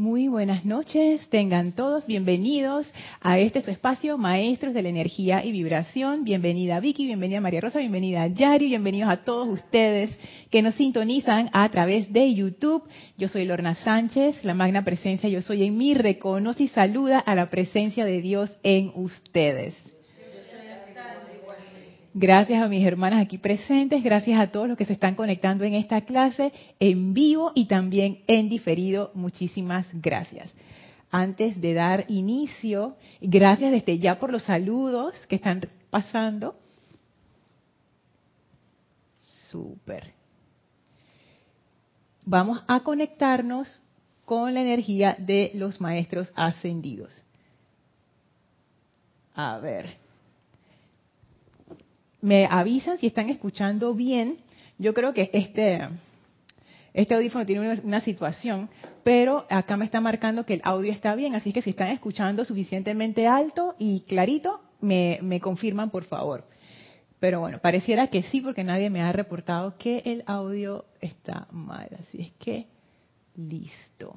Muy buenas noches, tengan todos bienvenidos a este su espacio, Maestros de la Energía y Vibración. Bienvenida Vicky, bienvenida María Rosa, bienvenida Yari, bienvenidos a todos ustedes que nos sintonizan a través de YouTube. Yo soy Lorna Sánchez, la magna presencia Yo Soy en mí, reconoce y saluda a la presencia de Dios en ustedes. Gracias a mis hermanas aquí presentes, gracias a todos los que se están conectando en esta clase en vivo y también en diferido. Muchísimas gracias. Antes de dar inicio, gracias desde ya por los saludos que están pasando. Súper. Vamos a conectarnos con la energía de los maestros ascendidos. A ver me avisan si están escuchando bien. Yo creo que este, este audífono tiene una, situación, pero acá me está marcando que el audio está bien, así que si están escuchando suficientemente alto y clarito, me, me confirman por favor. Pero bueno, pareciera que sí, porque nadie me ha reportado que el audio está mal. Así es que, listo.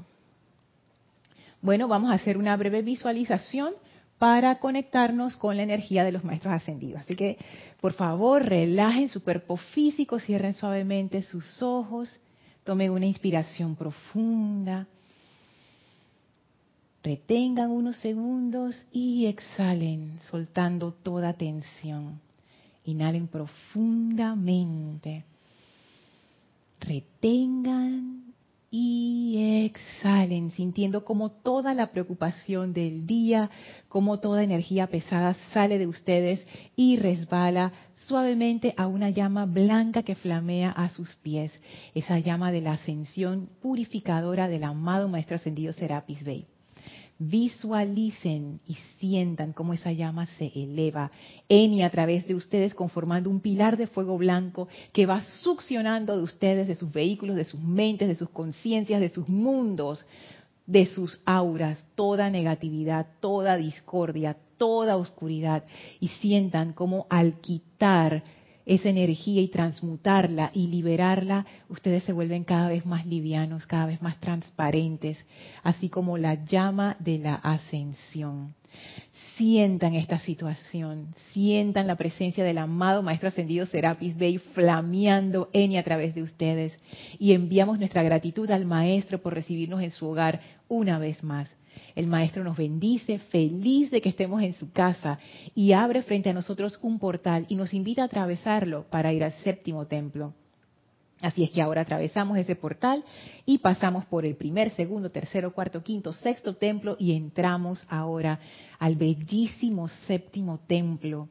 Bueno, vamos a hacer una breve visualización para conectarnos con la energía de los maestros ascendidos. Así que, por favor, relajen su cuerpo físico, cierren suavemente sus ojos, tomen una inspiración profunda, retengan unos segundos y exhalen, soltando toda tensión. Inhalen profundamente, retengan y exhalen, sintiendo como toda la preocupación del día, como toda energía pesada sale de ustedes y resbala suavemente a una llama blanca que flamea a sus pies, esa llama de la ascensión purificadora del amado Maestro Ascendido Serapis Bey visualicen y sientan cómo esa llama se eleva. En y a través de ustedes conformando un pilar de fuego blanco que va succionando de ustedes, de sus vehículos, de sus mentes, de sus conciencias, de sus mundos, de sus auras, toda negatividad, toda discordia, toda oscuridad y sientan cómo al quitar esa energía y transmutarla y liberarla, ustedes se vuelven cada vez más livianos, cada vez más transparentes, así como la llama de la ascensión. Sientan esta situación, sientan la presencia del amado Maestro Ascendido Serapis Bey flameando en y a través de ustedes. Y enviamos nuestra gratitud al Maestro por recibirnos en su hogar una vez más. El Maestro nos bendice, feliz de que estemos en su casa y abre frente a nosotros un portal y nos invita a atravesarlo para ir al séptimo templo. Así es que ahora atravesamos ese portal y pasamos por el primer, segundo, tercero, cuarto, quinto, sexto templo y entramos ahora al bellísimo séptimo templo,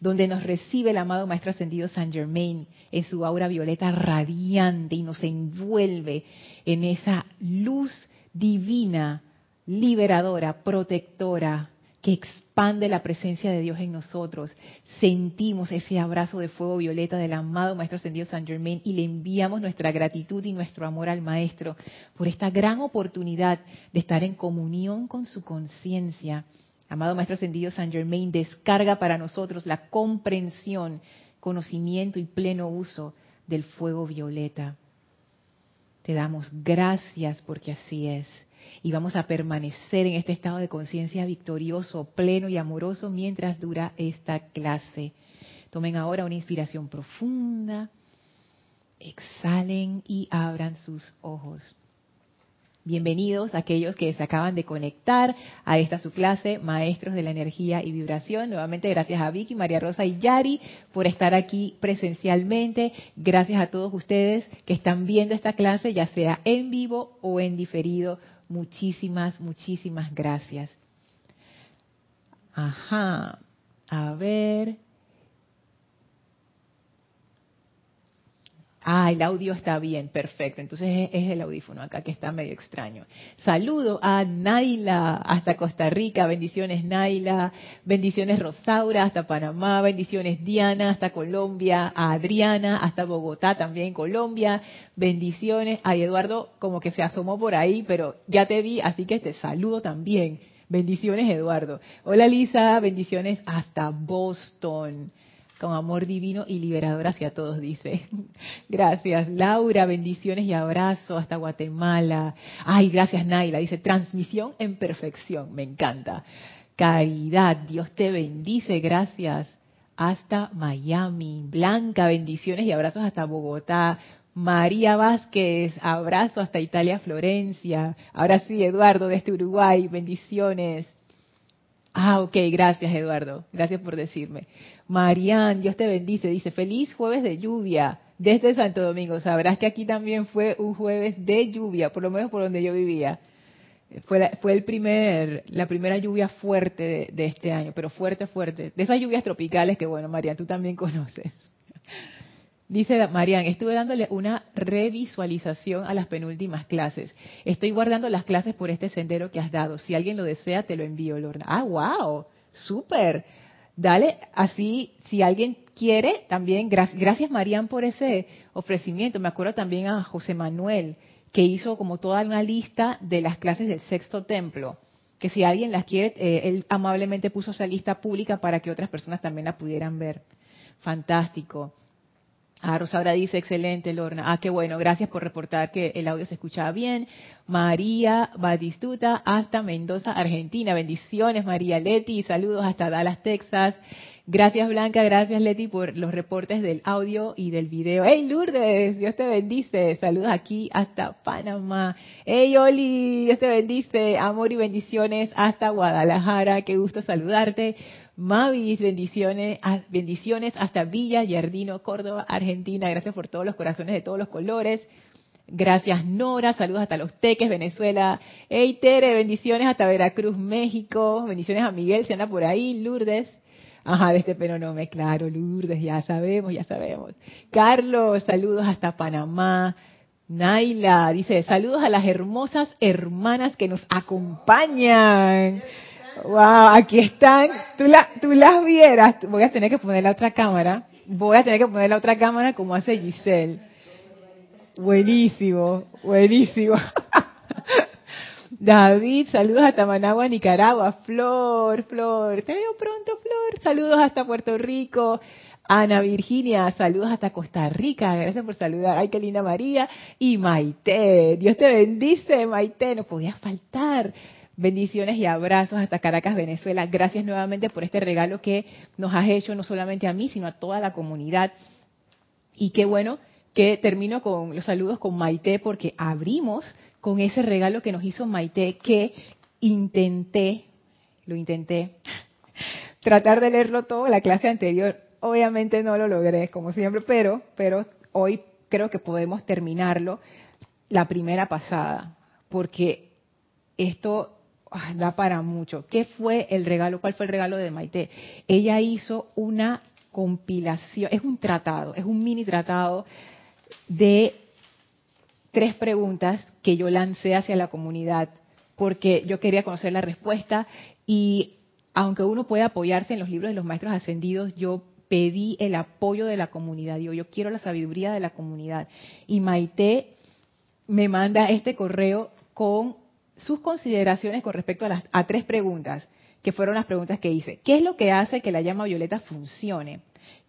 donde nos recibe el amado Maestro Ascendido San Germain en su aura violeta radiante y nos envuelve en esa luz divina liberadora, protectora, que expande la presencia de Dios en nosotros. Sentimos ese abrazo de fuego violeta del amado Maestro Ascendido San Germain y le enviamos nuestra gratitud y nuestro amor al Maestro por esta gran oportunidad de estar en comunión con su conciencia. Amado Maestro Ascendido San Germain, descarga para nosotros la comprensión, conocimiento y pleno uso del fuego violeta. Te damos gracias porque así es y vamos a permanecer en este estado de conciencia victorioso, pleno y amoroso mientras dura esta clase. Tomen ahora una inspiración profunda, exhalen y abran sus ojos. Bienvenidos a aquellos que se acaban de conectar a esta su clase, Maestros de la Energía y Vibración. Nuevamente gracias a Vicky, María Rosa y Yari por estar aquí presencialmente. Gracias a todos ustedes que están viendo esta clase, ya sea en vivo o en diferido Muchísimas, muchísimas gracias. Ajá. A ver. Ah, el audio está bien, perfecto. Entonces es el audífono acá que está medio extraño. Saludo a Naila hasta Costa Rica, bendiciones Naila, bendiciones Rosaura hasta Panamá, bendiciones Diana hasta Colombia, a Adriana hasta Bogotá también Colombia, bendiciones. a Eduardo como que se asomó por ahí, pero ya te vi, así que te saludo también. Bendiciones Eduardo. Hola Lisa, bendiciones hasta Boston. Con amor divino y liberador hacia todos, dice. Gracias, Laura, bendiciones y abrazos hasta Guatemala. Ay, gracias, Naila, dice, transmisión en perfección, me encanta. Caridad, Dios te bendice, gracias. Hasta Miami. Blanca, bendiciones y abrazos hasta Bogotá. María Vázquez, abrazo hasta Italia, Florencia. Ahora sí, Eduardo, desde Uruguay, bendiciones. Ah, ok, gracias Eduardo, gracias por decirme. Marian, Dios te bendice, dice, feliz jueves de lluvia desde Santo Domingo. Sabrás que aquí también fue un jueves de lluvia, por lo menos por donde yo vivía. Fue la, fue el primer, la primera lluvia fuerte de, de este año, pero fuerte, fuerte. De esas lluvias tropicales que, bueno, Marian, tú también conoces. Dice Marian, estuve dándole una revisualización a las penúltimas clases. Estoy guardando las clases por este sendero que has dado. Si alguien lo desea, te lo envío, Lorna. Ah, wow, súper. Dale, así, si alguien quiere, también, gracias, Marian por ese ofrecimiento. Me acuerdo también a José Manuel, que hizo como toda una lista de las clases del sexto templo. Que si alguien las quiere, eh, él amablemente puso esa lista pública para que otras personas también la pudieran ver. Fantástico. Ah, Rosaura dice, excelente, Lorna. Ah, qué bueno, gracias por reportar que el audio se escuchaba bien. María Batistuta, hasta Mendoza, Argentina. Bendiciones, María Leti. Saludos hasta Dallas, Texas. Gracias, Blanca. Gracias, Leti, por los reportes del audio y del video. ¡Hey, Lourdes! Dios te bendice. Saludos aquí hasta Panamá. ¡Hey, Oli! Dios te bendice. Amor y bendiciones hasta Guadalajara. Qué gusto saludarte. Mavis, bendiciones, ah, bendiciones hasta Villa Yardino, Córdoba, Argentina. Gracias por todos los corazones de todos los colores. Gracias Nora, saludos hasta Los Teques, Venezuela. Hey Tere, bendiciones hasta Veracruz, México. Bendiciones a Miguel, si anda por ahí. Lourdes. Ajá, de este pero no me claro, Lourdes, ya sabemos, ya sabemos. Carlos, saludos hasta Panamá. Naila dice, saludos a las hermosas hermanas que nos acompañan. Wow, aquí están. Tú, la, tú las vieras. Voy a tener que poner la otra cámara. Voy a tener que poner la otra cámara como hace Giselle. Buenísimo, buenísimo. David, saludos hasta Managua, Nicaragua. Flor, Flor, te veo pronto, Flor. Saludos hasta Puerto Rico. Ana Virginia, saludos hasta Costa Rica. Gracias por saludar. Ay, qué linda María. Y Maite, Dios te bendice, Maite. No podía faltar. Bendiciones y abrazos hasta Caracas, Venezuela. Gracias nuevamente por este regalo que nos has hecho no solamente a mí, sino a toda la comunidad. Y qué bueno que termino con los saludos con Maite porque abrimos con ese regalo que nos hizo Maite que intenté, lo intenté, tratar de leerlo todo la clase anterior. Obviamente no lo logré, como siempre, pero, pero hoy creo que podemos terminarlo la primera pasada, porque esto da para mucho. ¿Qué fue el regalo? ¿Cuál fue el regalo de Maite? Ella hizo una compilación, es un tratado, es un mini tratado de tres preguntas que yo lancé hacia la comunidad porque yo quería conocer la respuesta y aunque uno puede apoyarse en los libros de los maestros ascendidos, yo pedí el apoyo de la comunidad. Yo, yo quiero la sabiduría de la comunidad. Y Maite me manda este correo con sus consideraciones con respecto a, las, a tres preguntas, que fueron las preguntas que hice. ¿Qué es lo que hace que la llama violeta funcione?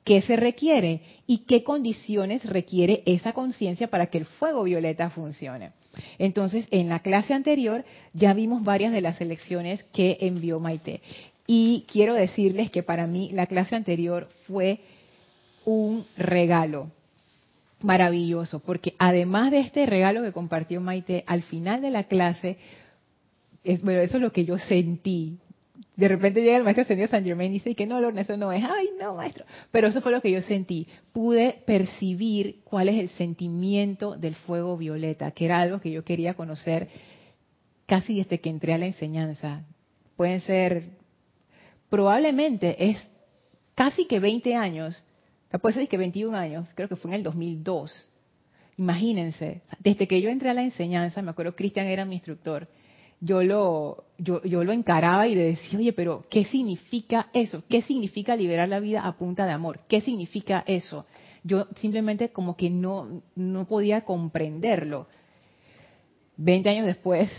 ¿Qué se requiere? ¿Y qué condiciones requiere esa conciencia para que el fuego violeta funcione? Entonces, en la clase anterior ya vimos varias de las elecciones que envió Maite. Y quiero decirles que para mí la clase anterior fue un regalo maravilloso, porque además de este regalo que compartió Maite, al final de la clase, es, bueno, eso es lo que yo sentí. De repente llega el maestro ascendido San Germain y dice que no, Lorna, eso no es, ay, no, maestro. Pero eso fue lo que yo sentí. Pude percibir cuál es el sentimiento del fuego violeta, que era algo que yo quería conocer casi desde que entré a la enseñanza. Pueden ser, probablemente es casi que 20 años puede ser que 21 años, creo que fue en el 2002. Imagínense, desde que yo entré a la enseñanza, me acuerdo Cristian era mi instructor, yo lo, yo, yo lo encaraba y le decía, oye, pero ¿qué significa eso? ¿Qué significa liberar la vida a punta de amor? ¿Qué significa eso? Yo simplemente como que no, no podía comprenderlo. Veinte años después,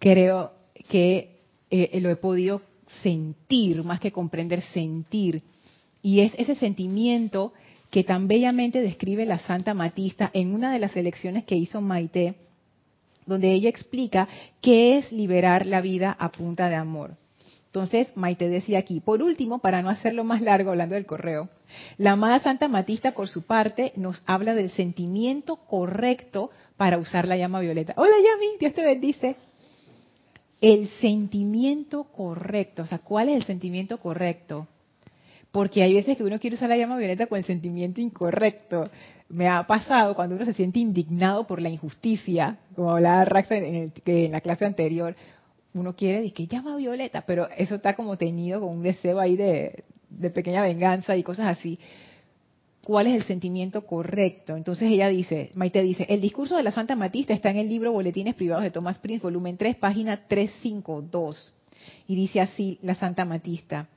creo que eh, lo he podido sentir, más que comprender, sentir Y es ese sentimiento que tan bellamente describe la Santa Matista en una de las elecciones que hizo Maite, donde ella explica qué es liberar la vida a punta de amor. Entonces, Maite decía aquí, por último, para no hacerlo más largo hablando del correo, la amada Santa Matista, por su parte, nos habla del sentimiento correcto para usar la llama violeta. Hola Yami, Dios te bendice. El sentimiento correcto, o sea, ¿cuál es el sentimiento correcto? Porque hay veces que uno quiere usar la llama violeta con el sentimiento incorrecto. Me ha pasado cuando uno se siente indignado por la injusticia, como hablaba Raxa en, en la clase anterior, uno quiere decir que llama violeta, pero eso está como teñido con un deseo ahí de, de pequeña venganza y cosas así. ¿Cuál es el sentimiento correcto? Entonces ella dice, Maite dice, el discurso de la Santa Matista está en el libro Boletines Privados de Thomas Prince, volumen 3, página 352. Y dice así la Santa Matista,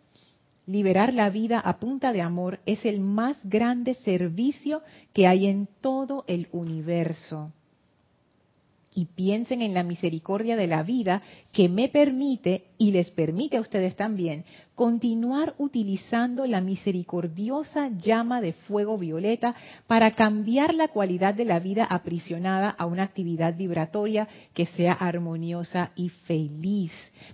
liberar la vida a punta de amor es el más grande servicio que hay en todo el universo. Y piensen en la misericordia de la vida que me permite y les permite a ustedes también continuar utilizando la misericordiosa llama de fuego violeta para cambiar la cualidad de la vida aprisionada a una actividad vibratoria que sea armoniosa y feliz.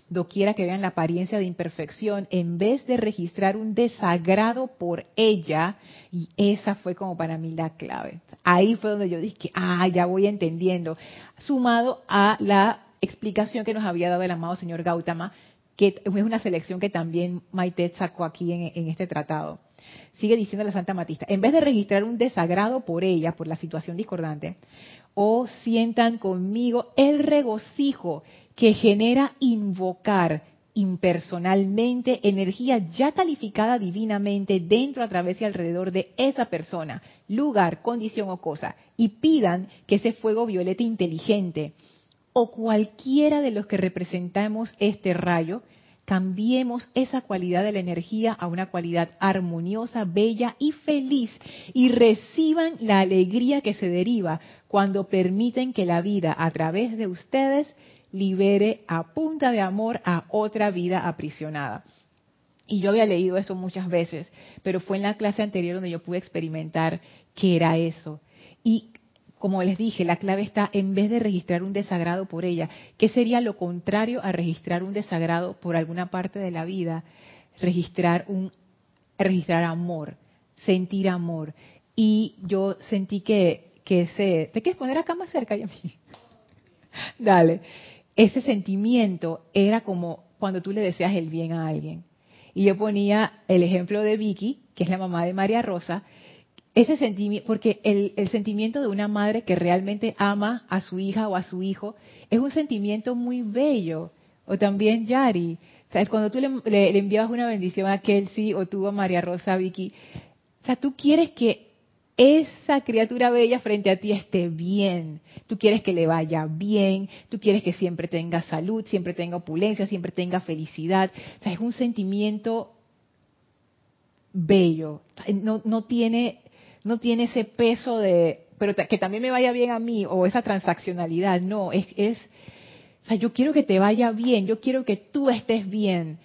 Doquiera que vean la apariencia de imperfección, en vez de registrar un desagrado por ella, y esa fue como para mí la clave. Ahí fue donde yo dije, ah, ya voy entendiendo sumado a la explicación que nos había dado el amado señor Gautama, que es una selección que también Maite sacó aquí en, este tratado. Sigue diciendo la Santa Matista, en vez de registrar un desagrado por ella, por la situación discordante, o sientan conmigo el regocijo que genera invocar impersonalmente energía ya calificada divinamente dentro, a través y alrededor de esa persona, lugar, condición o cosa, y pidan que ese fuego violeta inteligente o cualquiera de los que representamos este rayo, cambiemos esa cualidad de la energía a una cualidad armoniosa, bella y feliz y reciban la alegría que se deriva cuando permiten que la vida a través de ustedes libere a punta de amor a otra vida aprisionada. Y yo había leído eso muchas veces, pero fue en la clase anterior donde yo pude experimentar qué era eso. Y como les dije, la clave está en vez de registrar un desagrado por ella, ¿qué sería lo contrario a registrar un desagrado por alguna parte de la vida? Registrar un registrar amor, sentir amor. Y yo sentí que, que ese, ¿te quieres poner acá más cerca, Yami? Dale. Ese sentimiento era como cuando tú le deseas el bien a alguien. Y yo ponía el ejemplo de Vicky, que es la mamá de María Rosa, ese sentimiento, porque el, sentimiento de una madre que realmente ama a su hija o a su hijo es un sentimiento muy bello. O también Yari, ¿sabes? cuando tú le, le, enviabas una bendición a Kelsey o tú a María Rosa, Vicky, o sea, tú quieres que esa criatura bella frente a ti esté bien. Tú quieres que le vaya bien, tú quieres que siempre tenga salud, siempre tenga opulencia, siempre tenga felicidad. O sea, es un sentimiento bello. No, no tiene no tiene ese peso de, pero que también me vaya bien a mí o esa transaccionalidad, no, es, es, o sea, yo quiero que te vaya bien, yo quiero que tú estés bien.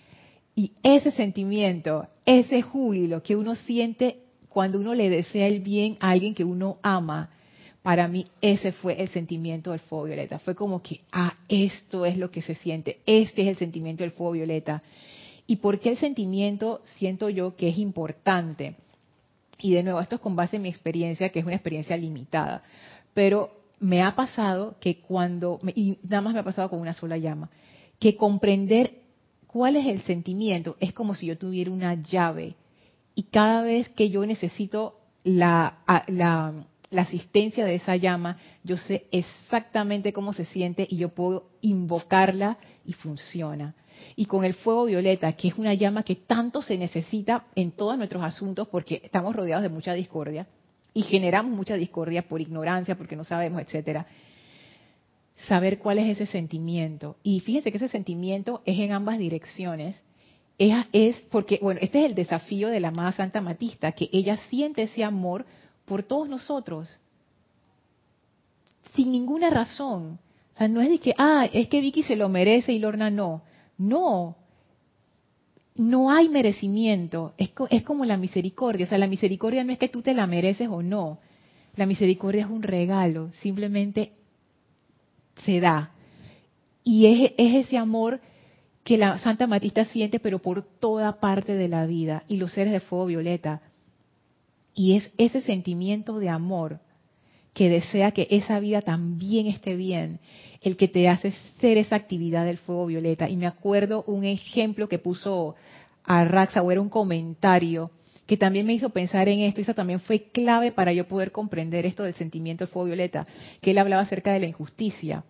Y ese sentimiento, ese júbilo que uno siente cuando uno le desea el bien a alguien que uno ama, para mí ese fue el sentimiento del fuego violeta. Fue como que, ah, esto es lo que se siente, este es el sentimiento del fuego violeta. ¿Y por qué el sentimiento siento yo que es importante? Y de nuevo, esto es con base en mi experiencia, que es una experiencia limitada. Pero me ha pasado que cuando, y nada más me ha pasado con una sola llama, que comprender cuál es el sentimiento es como si yo tuviera una llave. Y cada vez que yo necesito la, la, la asistencia de esa llama, yo sé exactamente cómo se siente y yo puedo invocarla y funciona y con el fuego violeta, que es una llama que tanto se necesita en todos nuestros asuntos porque estamos rodeados de mucha discordia y generamos mucha discordia por ignorancia, porque no sabemos, etcétera. Saber cuál es ese sentimiento. Y fíjense que ese sentimiento es en ambas direcciones. Es, es porque, bueno, este es el desafío de la amada Santa Matista, que ella siente ese amor por todos nosotros, sin ninguna razón. O sea, no es de que, ah, es que Vicky se lo merece y Lorna no. No. no hay merecimiento, es, es como la misericordia, o sea, la misericordia no es que tú te la mereces o no, la misericordia es un regalo, simplemente se da. Y es, es ese amor que la Santa Matista siente, pero por toda parte de la vida, y los seres de fuego violeta. Y es ese sentimiento de amor que desea que esa vida también esté bien, el que te hace ser esa actividad del fuego violeta. Y me acuerdo un ejemplo que puso a Raxa, o era un comentario, que también me hizo pensar en esto, y eso también fue clave para yo poder comprender esto del sentimiento del fuego violeta, que él hablaba acerca de la injusticia.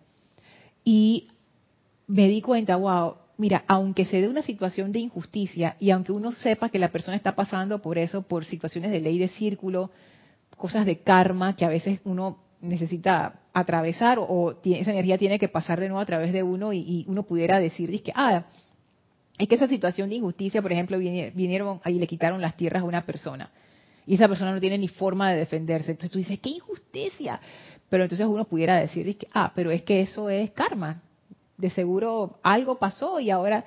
Y me di cuenta, wow, mira, aunque se dé una situación de injusticia y aunque uno sepa que la persona está pasando por eso, por situaciones de ley de círculo, cosas de karma que a veces uno necesita atravesar o, esa energía tiene que pasar de nuevo a través de uno y, uno pudiera decir, que, ah, es que esa situación de injusticia, por ejemplo, vinieron y le quitaron las tierras a una persona y esa persona no tiene ni forma de defenderse. Entonces tú dices, qué injusticia. Pero entonces uno pudiera decir, que, ah, pero es que eso es karma. De seguro algo pasó y ahora...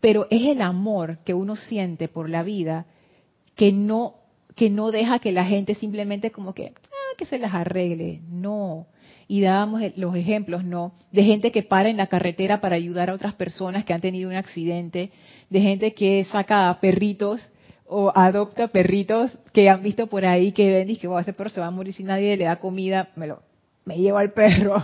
Pero es el amor que uno siente por la vida que no que no deja que la gente simplemente como que, ah, que se las arregle. No. Y dábamos los ejemplos, ¿no? De gente que para en la carretera para ayudar a otras personas que han tenido un accidente, de gente que saca perritos o adopta perritos que han visto por ahí que ven y que ese perro se va a morir si nadie le da comida, me lo me llevo al perro.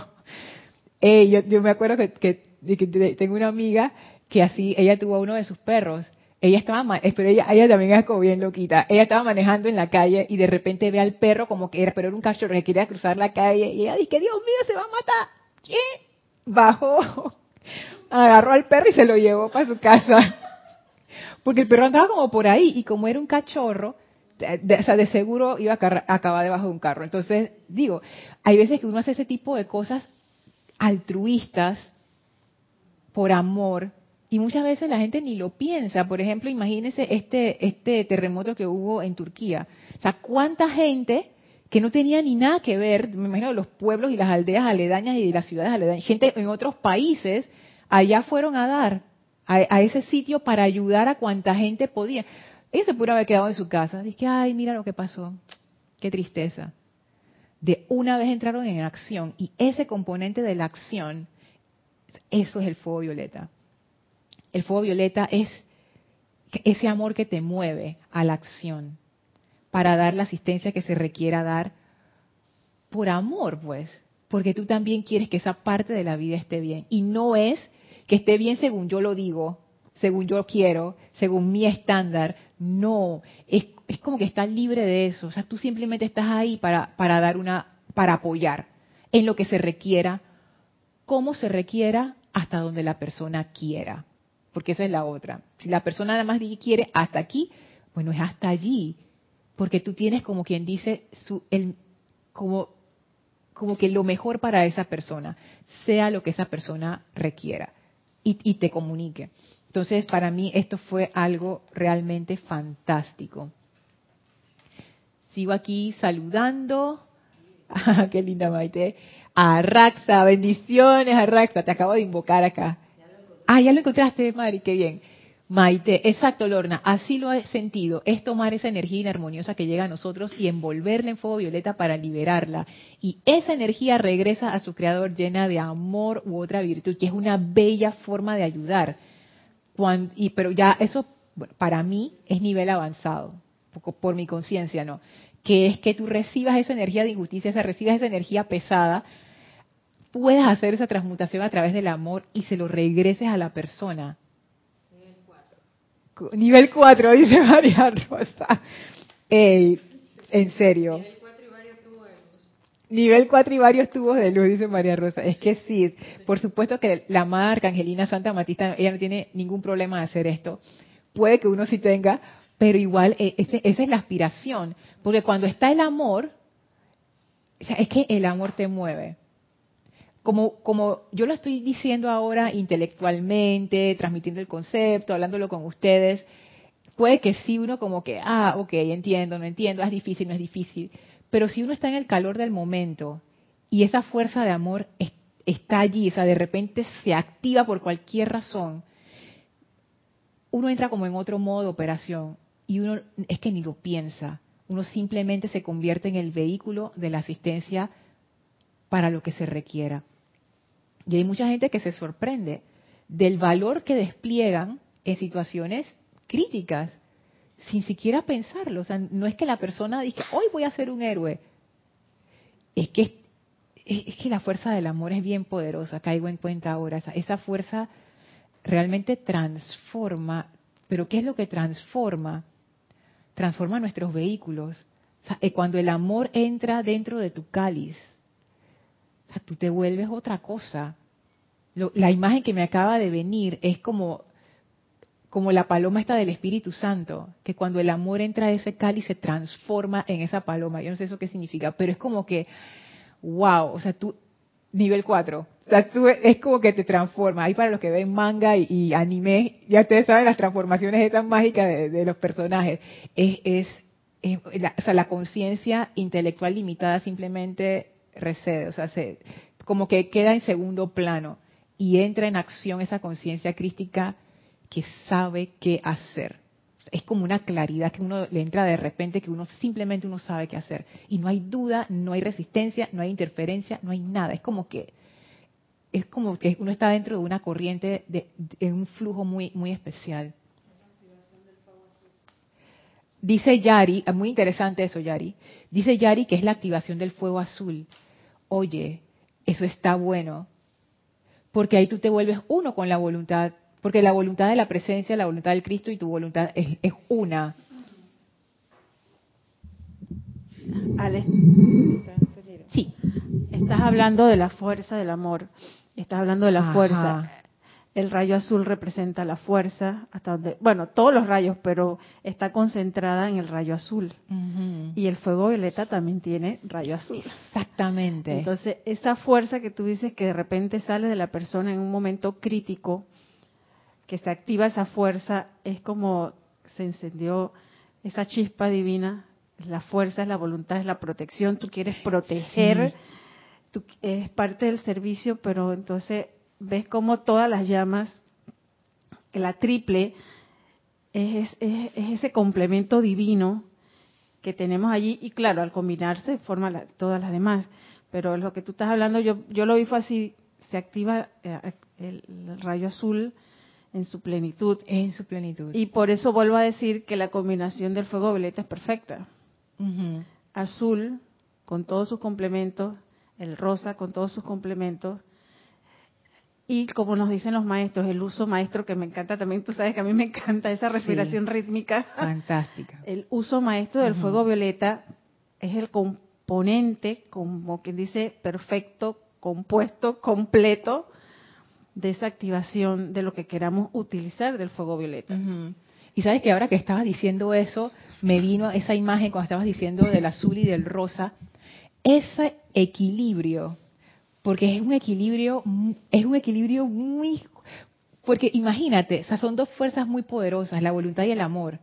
yo, me acuerdo que, que tengo una amiga que así, ella tuvo uno de sus perros ella estaba, pero ella, ella también es como bien loquita. Ella estaba manejando en la calle y de repente ve al perro como que era, pero era un cachorro que quería cruzar la calle y ella dice, Dios mío, se va a matar. ¿Qué? Bajó, agarró al perro y se lo llevó para su casa. Porque el perro andaba como por ahí y como era un cachorro, o sea, de seguro iba a acabar debajo de un carro. Entonces, digo, hay veces que uno hace ese tipo de cosas altruistas por amor, y muchas veces la gente ni lo piensa. Por ejemplo, imagínense este, este terremoto que hubo en Turquía. O sea, cuánta gente que no tenía ni nada que ver, me imagino los pueblos y las aldeas aledañas y las ciudades aledañas, gente en otros países, allá fueron a dar a, ese sitio para ayudar a cuanta gente podía. Ellos se pudieron haber quedado en su casa. Dije, ay, mira lo que pasó. Qué tristeza. De una vez entraron en acción y ese componente de la acción, eso es el fuego violeta el fuego violeta es ese amor que te mueve a la acción para dar la asistencia que se requiera dar por amor, pues, porque tú también quieres que esa parte de la vida esté bien. Y no es que esté bien según yo lo digo, según yo quiero, según mi estándar. No, es, como que estás libre de eso. O sea, tú simplemente estás ahí para, para dar una, para apoyar en lo que se requiera, como se requiera, hasta donde la persona quiera porque esa es la otra. Si la persona nada más quiere hasta aquí, bueno, es hasta allí, porque tú tienes como quien dice su, el, como, como que lo mejor para esa persona, sea lo que esa persona requiera y, y te comunique. Entonces, para mí esto fue algo realmente fantástico. Sigo aquí saludando. Qué linda Maite. A Raxa, bendiciones a Raxa, te acabo de invocar acá. Ah, ya lo encontraste, Mari, qué bien. Maite, exacto, Lorna, así lo he sentido, es tomar esa energía inarmoniosa que llega a nosotros y envolverla en fuego violeta para liberarla. Y esa energía regresa a su creador llena de amor u otra virtud, que es una bella forma de ayudar. y, pero ya eso, para mí, es nivel avanzado, por, mi conciencia, ¿no? Que es que tú recibas esa energía de injusticia, esa, recibas esa energía pesada, puedas hacer esa transmutación a través del amor y se lo regreses a la persona. Nivel 4. Nivel 4, dice María Rosa. Ey, en serio. Nivel 4 y varios tubos de luz. Nivel 4 y varios tubos de luz, dice María Rosa. Es que sí, por supuesto que la marca Angelina Santa Matista, ella no tiene ningún problema de hacer esto. Puede que uno sí tenga, pero igual eh, esa es la aspiración. Porque cuando está el amor, es que el amor te mueve como, como yo lo estoy diciendo ahora intelectualmente, transmitiendo el concepto, hablándolo con ustedes, puede que sí uno como que, ah, ok, entiendo, no entiendo, es difícil, no es difícil. Pero si uno está en el calor del momento y esa fuerza de amor está allí, o sea, de repente se activa por cualquier razón, uno entra como en otro modo de operación y uno es que ni lo piensa. Uno simplemente se convierte en el vehículo de la asistencia para lo que se requiera. Y hay mucha gente que se sorprende del valor que despliegan en situaciones críticas, sin siquiera pensarlo. O sea, no es que la persona diga, hoy voy a ser un héroe. Es que, es, que la fuerza del amor es bien poderosa, caigo en cuenta ahora. Esa, esa fuerza realmente transforma. Pero ¿qué es lo que transforma? Transforma nuestros vehículos. O sea, eh, cuando el amor entra dentro de tu cáliz, tú te vuelves otra cosa. la imagen que me acaba de venir es como, como la paloma esta del Espíritu Santo, que cuando el amor entra a ese cáliz se transforma en esa paloma. Yo no sé eso qué significa, pero es como que, wow, o sea, tú, nivel 4, o sea, es como que te transforma. Ahí para los que ven manga y, anime, ya ustedes saben las transformaciones estas mágicas de, los personajes. Es, es, o sea, la conciencia intelectual limitada simplemente recede, o sea, se, como que queda en segundo plano y entra en acción esa conciencia crística que sabe qué hacer. Es como una claridad que uno le entra de repente que uno simplemente uno sabe qué hacer. Y no hay duda, no hay resistencia, no hay interferencia, no hay nada. Es como que es como que uno está dentro de una corriente de, en un flujo muy muy especial. Dice Yari, muy interesante eso Yari, dice Yari que es la activación del fuego azul oye, eso está bueno, porque ahí tú te vuelves uno con la voluntad, porque la voluntad de la presencia, la voluntad del Cristo y tu voluntad es, una. sí, estás hablando de la fuerza del amor, estás hablando de la fuerza el rayo azul representa la fuerza, hasta donde, bueno, todos los rayos, pero está concentrada en el rayo azul. Y el fuego violeta también tiene rayo azul. Exactamente. Entonces, esa fuerza que tú dices que de repente sale de la persona en un momento crítico, que se activa esa fuerza, es como se encendió esa chispa divina, la fuerza, es la voluntad, es la protección, tú quieres proteger, tú, es parte del servicio, pero entonces ves como todas las llamas, la triple, es, ese complemento divino que tenemos allí y claro, al combinarse forma todas las demás. Pero lo que tú estás hablando, yo, yo lo vi fue así, se activa eh, el, rayo azul en su plenitud. En su plenitud. Y por eso vuelvo a decir que la combinación del fuego violeta es perfecta. Azul con todos sus complementos, el rosa con todos sus complementos, y como nos dicen los maestros, el uso maestro que me encanta también, tú sabes que a mí me encanta esa respiración rítmica. Fantástica. El uso maestro del fuego violeta es el componente, como quien dice, perfecto, compuesto, completo de esa activación de lo que queramos utilizar del fuego violeta. Y sabes que ahora que estabas diciendo eso, me vino esa imagen cuando estabas diciendo del azul y del rosa, ese equilibrio porque es un equilibrio, es un equilibrio muy, porque imagínate, o sea, son dos fuerzas muy poderosas, la voluntad y el amor.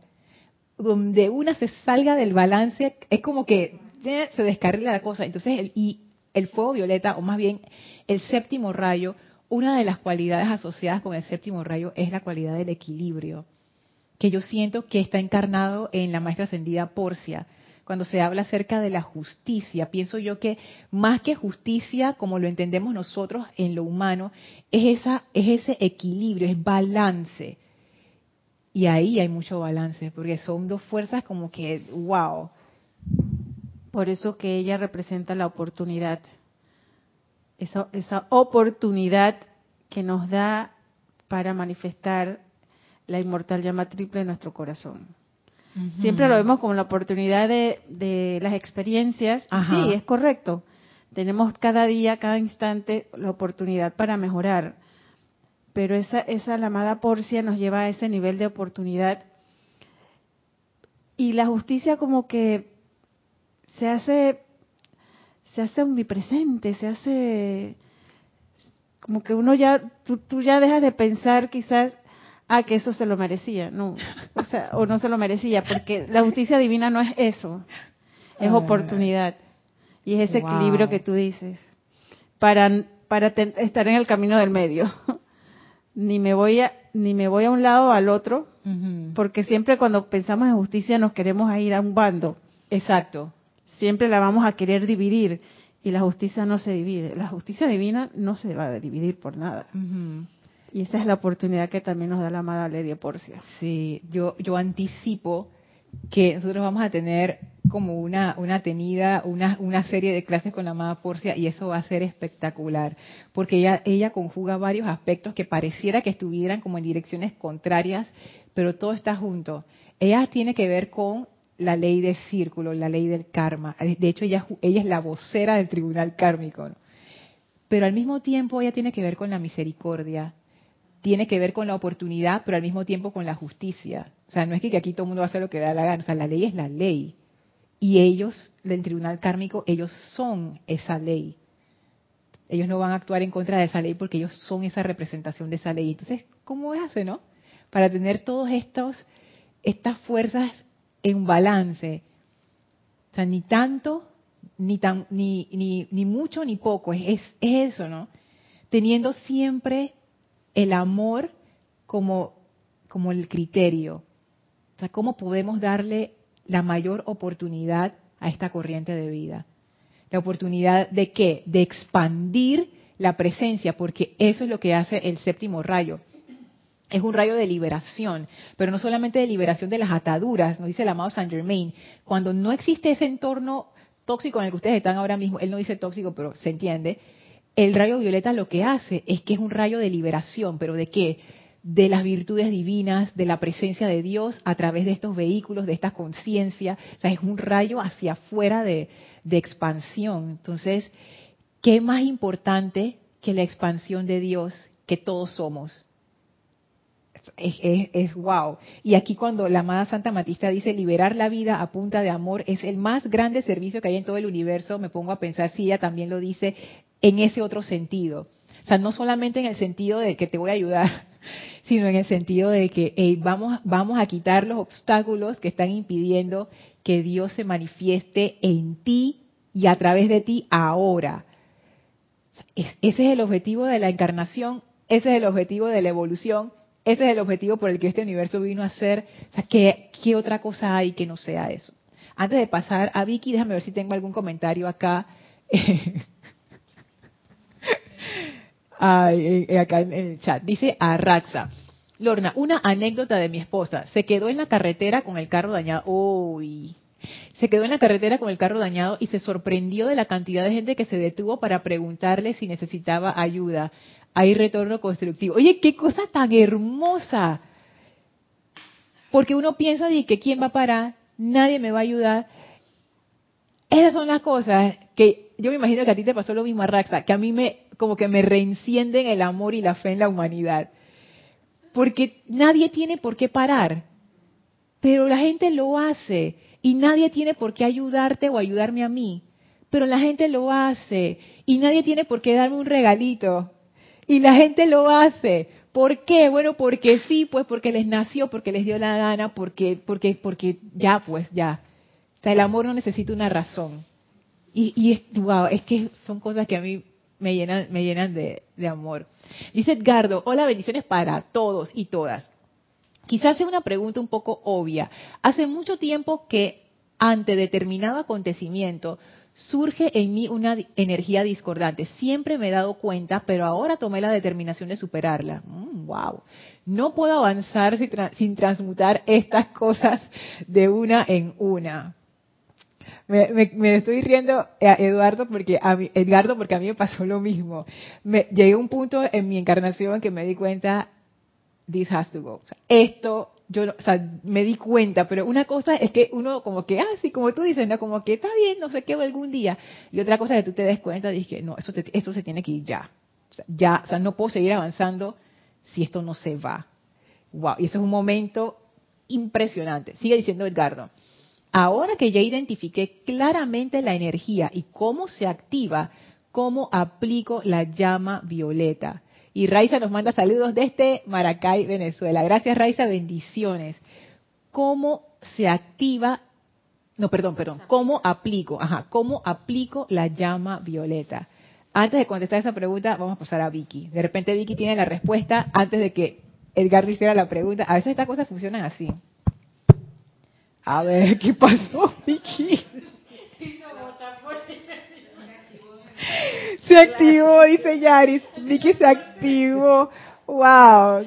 Donde una se salga del balance, es como que eh, se descarrila la cosa. Entonces, el, y el fuego violeta, o más bien el séptimo rayo, una de las cualidades asociadas con el séptimo rayo es la cualidad del equilibrio, que yo siento que está encarnado en la maestra ascendida Porcia cuando se habla acerca de la justicia. Pienso yo que más que justicia, como lo entendemos nosotros en lo humano, es, esa, es ese equilibrio, es balance. Y ahí hay mucho balance, porque son dos fuerzas como que, wow. Por eso que ella representa la oportunidad. Esa, esa oportunidad que nos da para manifestar la inmortal llama triple en nuestro corazón. Siempre lo vemos como la oportunidad de, las experiencias. Sí, es correcto. Tenemos cada día, cada instante la oportunidad para mejorar. Pero esa, esa la amada porcia nos lleva a ese nivel de oportunidad. Y la justicia como que se hace, se hace omnipresente, se hace como que uno ya, tú, tú ya dejas de pensar quizás ah, que eso se lo merecía, no, o sea, o no se lo merecía, porque la justicia divina no es eso, es oportunidad y es ese equilibrio que tú dices para para estar en el camino del medio. ni me voy a ni me voy a un lado o al otro, Porque siempre cuando pensamos en justicia nos queremos ir a un bando. Exacto. Siempre la vamos a querer dividir y la justicia no se divide. La justicia divina no se va a dividir por nada. Y esa es la oportunidad que también nos da la amada Lady Porcia. Sí, yo, yo anticipo que nosotros vamos a tener como una, una tenida, una, una serie de clases con la amada Porcia y eso va a ser espectacular, porque ella, ella conjuga varios aspectos que pareciera que estuvieran como en direcciones contrarias, pero todo está junto. Ella tiene que ver con la ley de círculo, la ley del karma. De hecho, ella, ella es la vocera del tribunal kármico. Pero al mismo tiempo ella tiene que ver con la misericordia, tiene que ver con la oportunidad, pero al mismo tiempo con la justicia. O sea, no es que aquí todo el mundo va a hacer lo que da la gana. O sea, la ley es la ley. Y ellos, del tribunal kármico, ellos son esa ley. Ellos no van a actuar en contra de esa ley porque ellos son esa representación de esa ley. Entonces, ¿cómo hace, no? Para tener todos estos, estas fuerzas en balance. O sea, ni tanto, ni, tan, ni, ni, ni mucho, ni poco. Es, es eso, ¿no? Teniendo siempre el amor como, como el criterio. O sea, ¿cómo podemos darle la mayor oportunidad a esta corriente de vida? La oportunidad de qué? De expandir la presencia, porque eso es lo que hace el séptimo rayo. Es un rayo de liberación, pero no solamente de liberación de las ataduras, nos dice el amado Saint Germain. Cuando no existe ese entorno tóxico en el que ustedes están ahora mismo, él no dice tóxico, pero se entiende, el rayo violeta lo que hace es que es un rayo de liberación, pero ¿de qué? De las virtudes divinas, de la presencia de Dios a través de estos vehículos, de esta conciencia. O sea, es un rayo hacia afuera de, expansión. Entonces, ¿qué más importante que la expansión de Dios que todos somos? Es, es, wow. Y aquí cuando la amada Santa Matista dice liberar la vida a punta de amor es el más grande servicio que hay en todo el universo, me pongo a pensar si ella también lo dice, en ese otro sentido. O sea, no solamente en el sentido de que te voy a ayudar, sino en el sentido de que vamos, vamos a quitar los obstáculos que están impidiendo que Dios se manifieste en ti y a través de ti ahora. ese es el objetivo de la encarnación, ese es el objetivo de la evolución, ese es el objetivo por el que este universo vino a ser. O sea, ¿qué, qué otra cosa hay que no sea eso? Antes de pasar a Vicky, déjame ver si tengo algún comentario acá. Ay, eh, acá en el chat. Dice Arraxa. Lorna, una anécdota de mi esposa. Se quedó en la carretera con el carro dañado. Uy. Se quedó en la carretera con el carro dañado y se sorprendió de la cantidad de gente que se detuvo para preguntarle si necesitaba ayuda. Hay retorno constructivo. Oye, qué cosa tan hermosa. Porque uno piensa de que quién va a parar, nadie me va a ayudar. Esas son las cosas que yo me imagino que a ti te pasó lo mismo, Raxa, que a mí me como que me reincienden el amor y la fe en la humanidad. Porque nadie tiene por qué parar, pero la gente lo hace y nadie tiene por qué ayudarte o ayudarme a mí, pero la gente lo hace y nadie tiene por qué darme un regalito y la gente lo hace. ¿Por qué? Bueno, porque sí, pues porque les nació, porque les dio la gana, porque porque porque ya pues ya. O sea, el amor no necesita una razón. Y, y es, wow, es que son cosas que a mí me llenan, me llenan de, de amor. Dice Edgardo, hola, bendiciones para todos y todas. Quizás sea una pregunta un poco obvia. Hace mucho tiempo que ante determinado acontecimiento surge en mí una energía discordante. Siempre me he dado cuenta, pero ahora tomé la determinación de superarla. wow. Mm, no puedo avanzar sin transmutar estas cosas de una en una. Me, estoy riendo, a Eduardo, porque a mí, Edgardo, porque a mí me pasó lo mismo. Me, llegué a un punto en mi encarnación que me di cuenta, this has to go. esto, yo, o sea, me di cuenta, pero una cosa es que uno como que, ah, sí, como tú dices, no, como que está bien, no sé qué, algún día. Y otra cosa es que tú te des cuenta, dije, no, eso esto se tiene que ir ya. ya, o sea, no puedo seguir avanzando si esto no se va. Wow, y eso es un momento impresionante. Sigue diciendo Edgardo. Ahora que ya identifiqué claramente la energía y cómo se activa, cómo aplico la llama violeta. Y Raiza nos manda saludos desde Maracay, Venezuela. Gracias Raiza, bendiciones. ¿Cómo se activa? No, perdón, perdón. ¿Cómo aplico? Ajá, ¿cómo aplico la llama violeta? Antes de contestar esa pregunta, vamos a pasar a Vicky. De repente Vicky tiene la respuesta antes de que Edgar hiciera la pregunta. A veces estas cosas funcionan así. A ver, ¿qué pasó, Vicky? Se activó, dice Yaris. Vicky se activó. Wow.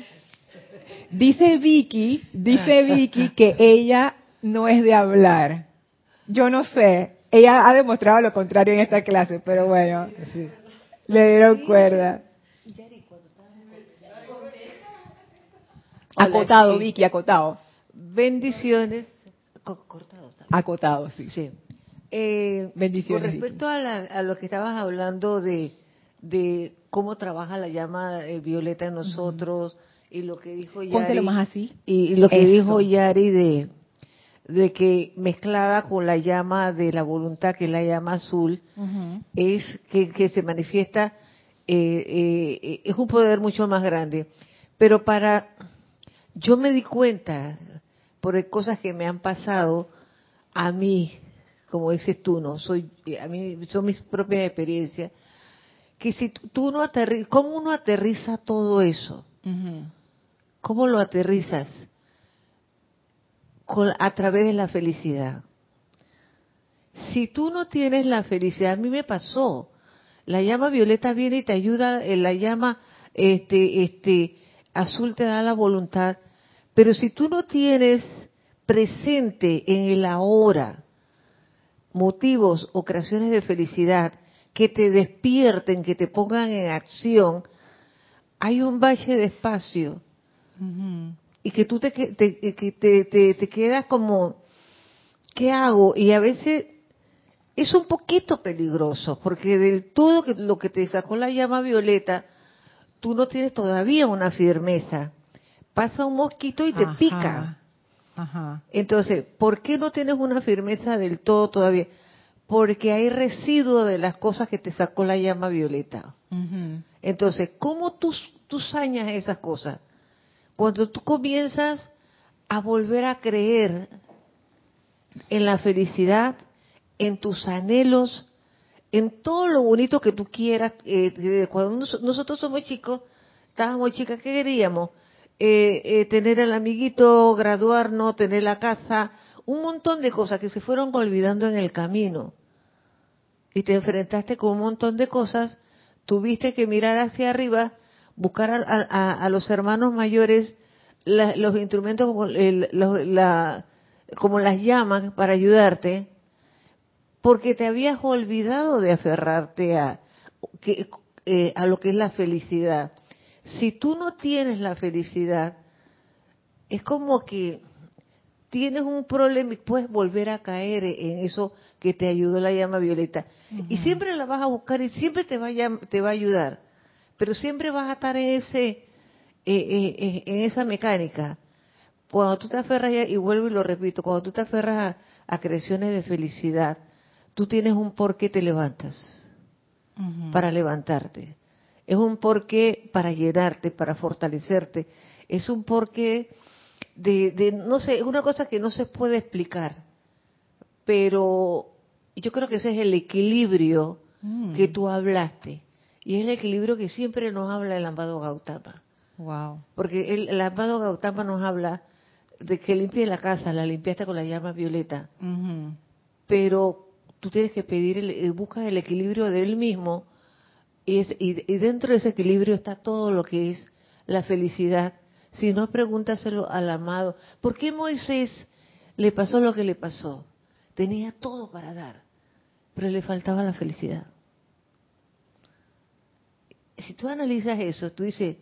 Dice Vicky, dice Vicky que ella no es de hablar. Yo no sé. Ella ha demostrado lo contrario en esta clase, pero bueno, le dieron cuerda. Acotado, Vicky, acotado. Bendiciones. Cortado. Acotado, sí. Sí. Eh, Bendiciones. Con respecto a, la- a lo que estabas hablando de, de cómo trabaja la llama eh, violeta en nosotros y lo que dijo Yari. Póntelo más así. Y, lo que Eso. dijo Yari de, de que mezclada con la llama de la voluntad, que es la llama azul, es que, que se manifiesta, eh, eh, es un poder mucho más grande. Pero para, yo me di cuenta, por cosas que me han pasado, a mí, como dices tú, no, soy, a mí son mis propias experiencias, que si tú- no ¿cómo uno aterriza todo eso? ¿Cómo lo aterrizas? Con- a través de la felicidad. Si tú no tienes la felicidad, a mí me pasó. La llama violeta viene y te ayuda, eh, la llama este, este, azul te da la voluntad. Pero si tú no tienes presente en el ahora motivos o creaciones de felicidad que te despierten, que te pongan en acción, hay un valle de espacio y que tú te, que- te, que te, te- te quedas como, ¿qué hago? Y a veces es un poquito peligroso, porque del todo lo que te sacó la llama violeta, tú no tienes todavía una firmeza. Pasa un mosquito y te Ajá. pica. Ajá. Entonces, ¿por qué no tienes una firmeza del todo todavía? Porque hay residuo de las cosas que te sacó la llama violeta. Entonces, ¿cómo tú, tú sañas esas cosas? Cuando tú comienzas a volver a creer en la felicidad, en tus anhelos, en todo lo bonito que tú quieras. eh, cuando nos- nosotros somos chicos, estábamos chicas, ¿qué queríamos? Eh, eh, tener al amiguito, graduarnos, tener la casa, un montón de cosas que se fueron olvidando en el camino. Y te enfrentaste con un montón de cosas, tuviste que mirar hacia arriba, buscar a, a- a los hermanos mayores la- los instrumentos como, la- como las llamas para ayudarte, porque te habías olvidado de aferrarte a, que- eh, a lo que es la felicidad. Si tú no tienes la felicidad, es como que tienes un problema y puedes volver a caer en eso que te ayudó la llama violeta. Y siempre la vas a buscar y siempre te va a, te va a ayudar. Pero siempre vas a estar en ese eh, eh, eh, en esa mecánica. Cuando tú te aferras, ya- y vuelvo y lo repito, cuando tú te aferras a, a creaciones de felicidad, tú tienes un por qué te levantas, para levantarte. Es un porqué para llenarte, para fortalecerte. Es un porqué de, de, no sé, es una cosa que no se puede explicar. Pero yo creo que ese es el equilibrio Mm. que tú hablaste. Y es el equilibrio que siempre nos habla el amado Gautama. Wow. Porque el, el amado Gautama nos habla de que limpie la casa, la limpiaste con la llama violeta. Pero tú tienes que pedir, el, eh, buscas el equilibrio de él mismo. Y, es- y, y dentro de ese equilibrio está todo lo que es la felicidad. Si no, pregúntaselo al amado. ¿Por qué Moisés le pasó lo que le pasó? Tenía todo para dar, pero le faltaba la felicidad. Si tú analizas eso, tú dices,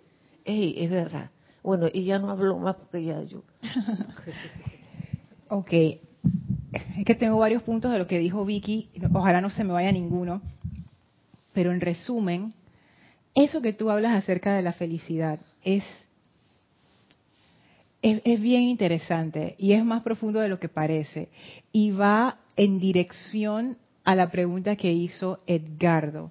hey, es verdad. Bueno, y ya no hablo más porque ya yo. Ok. Es que tengo varios puntos de lo que dijo Vicky. Ojalá no se me vaya ninguno. Pero en resumen, eso que tú hablas acerca de la felicidad es, es, bien interesante y es más profundo de lo que parece. Y va en dirección a la pregunta que hizo Edgardo.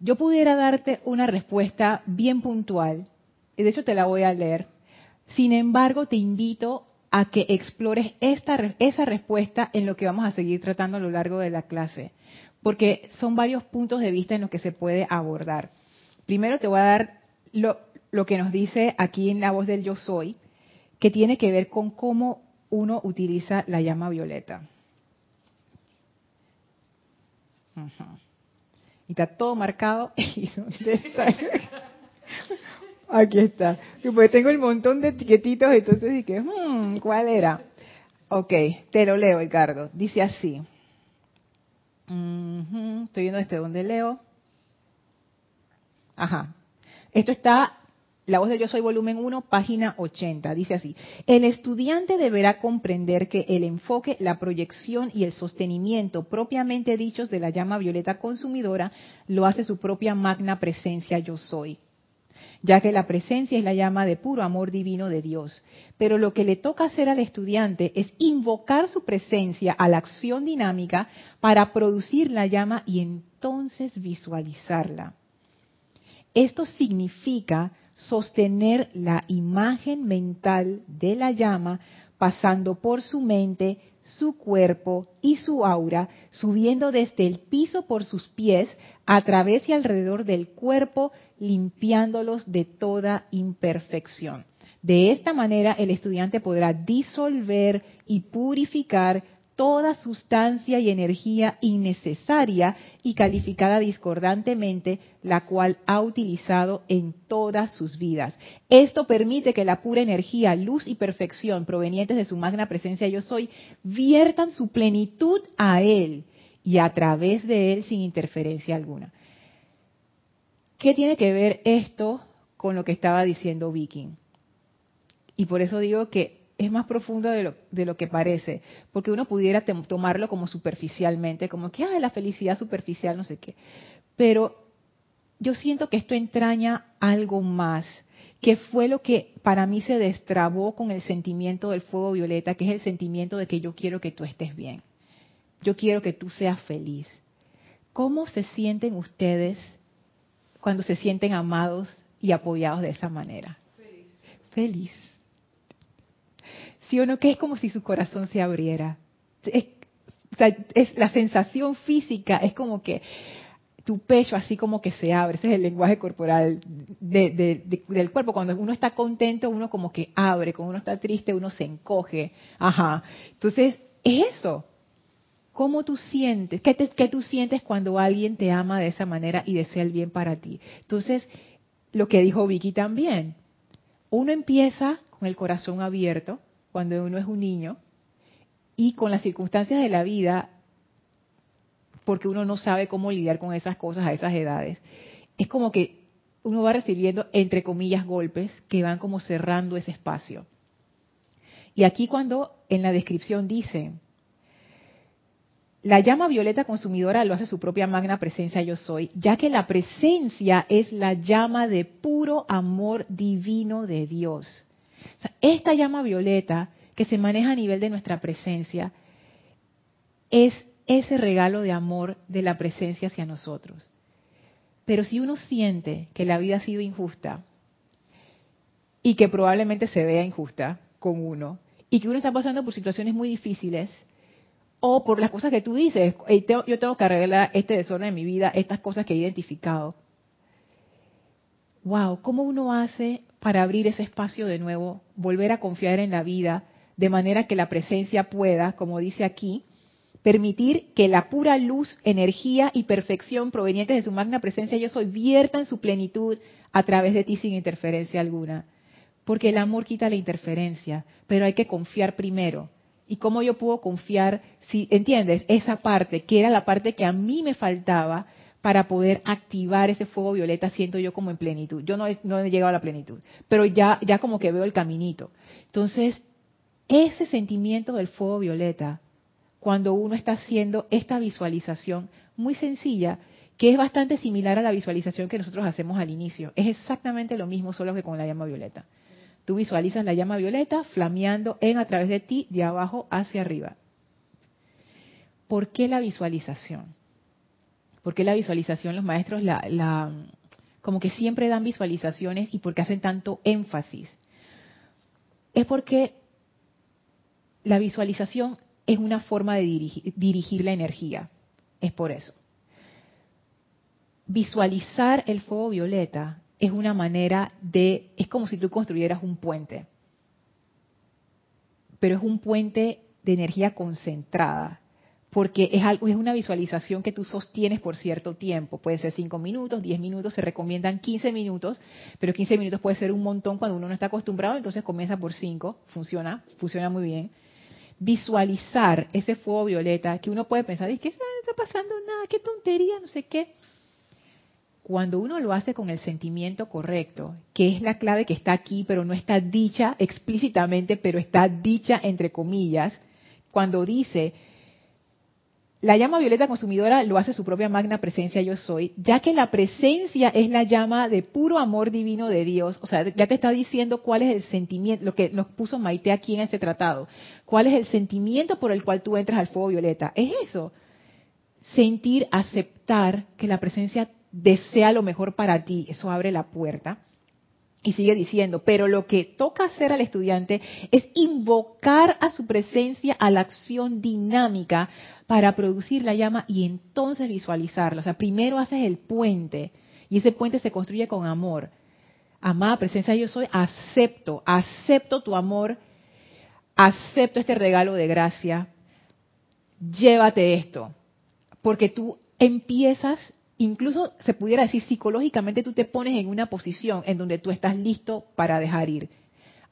Yo pudiera darte una respuesta bien puntual, y de hecho te la voy a leer. Sin embargo, te invito a que explores esta, esa respuesta en lo que vamos a seguir tratando a lo largo de la clase, porque son varios puntos de vista en los que se puede abordar. Primero te voy a dar lo, que nos dice aquí en la voz del yo soy, que tiene que ver con cómo uno utiliza la llama violeta. Y está todo marcado. Aquí está. Y pues tengo el montón de etiquetitos, entonces dije, hmm, ¿cuál era? Ok, te lo leo, Ricardo. Dice así. Estoy viendo desde donde leo. Ajá. Esto está, la voz de Yo Soy volumen 1, página 80. Dice así. El estudiante deberá comprender que el enfoque, la proyección y el sostenimiento propiamente dichos de la llama violeta consumidora lo hace su propia magna presencia Yo Soy ya que la presencia es la llama de puro amor divino de Dios. Pero lo que le toca hacer al estudiante es invocar su presencia a la acción dinámica para producir la llama y entonces visualizarla. Esto significa sostener la imagen mental de la llama pasando por su mente, su cuerpo y su aura, subiendo desde el piso por sus pies, a través y alrededor del cuerpo, limpiándolos de toda imperfección. De esta manera el estudiante podrá disolver y purificar toda sustancia y energía innecesaria y calificada discordantemente, la cual ha utilizado en todas sus vidas. Esto permite que la pura energía, luz y perfección provenientes de su magna presencia yo soy, viertan su plenitud a Él y a través de Él sin interferencia alguna. ¿Qué tiene que ver esto con lo que estaba diciendo Viking? Y por eso digo que es más profundo de lo, de lo que parece, porque uno pudiera tomarlo como superficialmente, como que, ah, la felicidad superficial, no sé qué. Pero yo siento que esto entraña algo más, que fue lo que para mí se destrabó con el sentimiento del fuego violeta, que es el sentimiento de que yo quiero que tú estés bien. Yo quiero que tú seas feliz. ¿Cómo se sienten ustedes cuando se sienten amados y apoyados de esa manera? Feliz. Feliz. ¿Sí o no? Que es como si su corazón se abriera. Es, la sensación física es como que tu pecho así como que se abre. Ese es el lenguaje corporal del cuerpo. Cuando uno está contento, uno como que abre. Cuando uno está triste, uno se encoge. Ajá. Entonces, es eso. ¿Cómo tú sientes? ¿Qué, ¿Qué tú sientes cuando alguien te ama de esa manera y desea el bien para ti? Entonces, lo que dijo Vicky también. Uno empieza con el corazón abierto, cuando uno es un niño y con las circunstancias de la vida, porque uno no sabe cómo lidiar con esas cosas a esas edades, es como que uno va recibiendo, entre comillas, golpes que van como cerrando ese espacio. Y aquí cuando en la descripción dice, la llama violeta consumidora lo hace su propia magna presencia yo soy, ya que la presencia es la llama de puro amor divino de Dios esta llama violeta que se maneja a nivel de nuestra presencia es ese regalo de amor de la presencia hacia nosotros. Pero si uno siente que la vida ha sido injusta y que probablemente se vea injusta con uno y que uno está pasando por situaciones muy difíciles o por las cosas que tú dices, yo tengo que arreglar este desorden en mi vida, estas cosas que he identificado. Wow, ¿cómo uno hace para abrir ese espacio de nuevo, volver a confiar en la vida, de manera que la presencia pueda, como dice aquí, permitir que la pura luz, energía y perfección provenientes de su magna presencia yo soy vierta en su plenitud a través de ti sin interferencia alguna. Porque el amor quita la interferencia, pero hay que confiar primero. ¿Y cómo yo puedo confiar si, entiendes, esa parte, que era la parte que a mí me faltaba, para poder activar ese fuego violeta, siento yo como en plenitud. Yo no he, llegado a la plenitud, pero ya como que veo el caminito. Entonces, ese sentimiento del fuego violeta, cuando uno está haciendo esta visualización muy sencilla, que es bastante similar a la visualización que nosotros hacemos al inicio. Es exactamente lo mismo, solo que con la llama violeta. Tú visualizas la llama violeta flameando en a través de ti, de abajo hacia arriba. ¿Por qué la visualización? ¿Por qué la visualización los maestros la, como que siempre dan visualizaciones y por qué hacen tanto énfasis? Es porque la visualización es una forma de dirigir la energía. Es por eso. Visualizar el fuego violeta es una manera de, es como si tú construyeras un puente, pero es un puente de energía concentrada, porque es, algo, es una visualización que tú sostienes por cierto tiempo. Puede ser 5 minutos, 10 minutos, se recomiendan 15 minutos, pero 15 minutos puede ser un montón cuando uno no está acostumbrado, entonces comienza por 5, funciona, funciona muy bien. Visualizar ese fuego violeta que uno puede pensar, ¿qué está pasando? Nada, qué tontería, no sé qué. Cuando uno lo hace con el sentimiento correcto, que es la clave que está aquí, pero no está dicha explícitamente, pero está dicha entre comillas, cuando dice, la llama violeta consumidora lo hace su propia magna presencia yo soy, ya que la presencia es la llama de puro amor divino de Dios. O sea, ya te está diciendo cuál es el sentimiento, lo que nos puso Maite aquí en este tratado. ¿Cuál es el sentimiento por el cual tú entras al fuego violeta? Es eso. Sentir, aceptar que la presencia desea lo mejor para ti. Eso abre la puerta. Y sigue diciendo, pero lo que toca hacer al estudiante es invocar a su presencia a la acción dinámica para producir la llama y entonces visualizarla. O sea, primero haces el puente y ese puente se construye con amor. Amada presencia, yo soy, acepto, acepto tu amor, acepto este regalo de gracia, llévate esto. Porque tú empiezas incluso se pudiera decir psicológicamente tú te pones en una posición en donde tú estás listo para dejar ir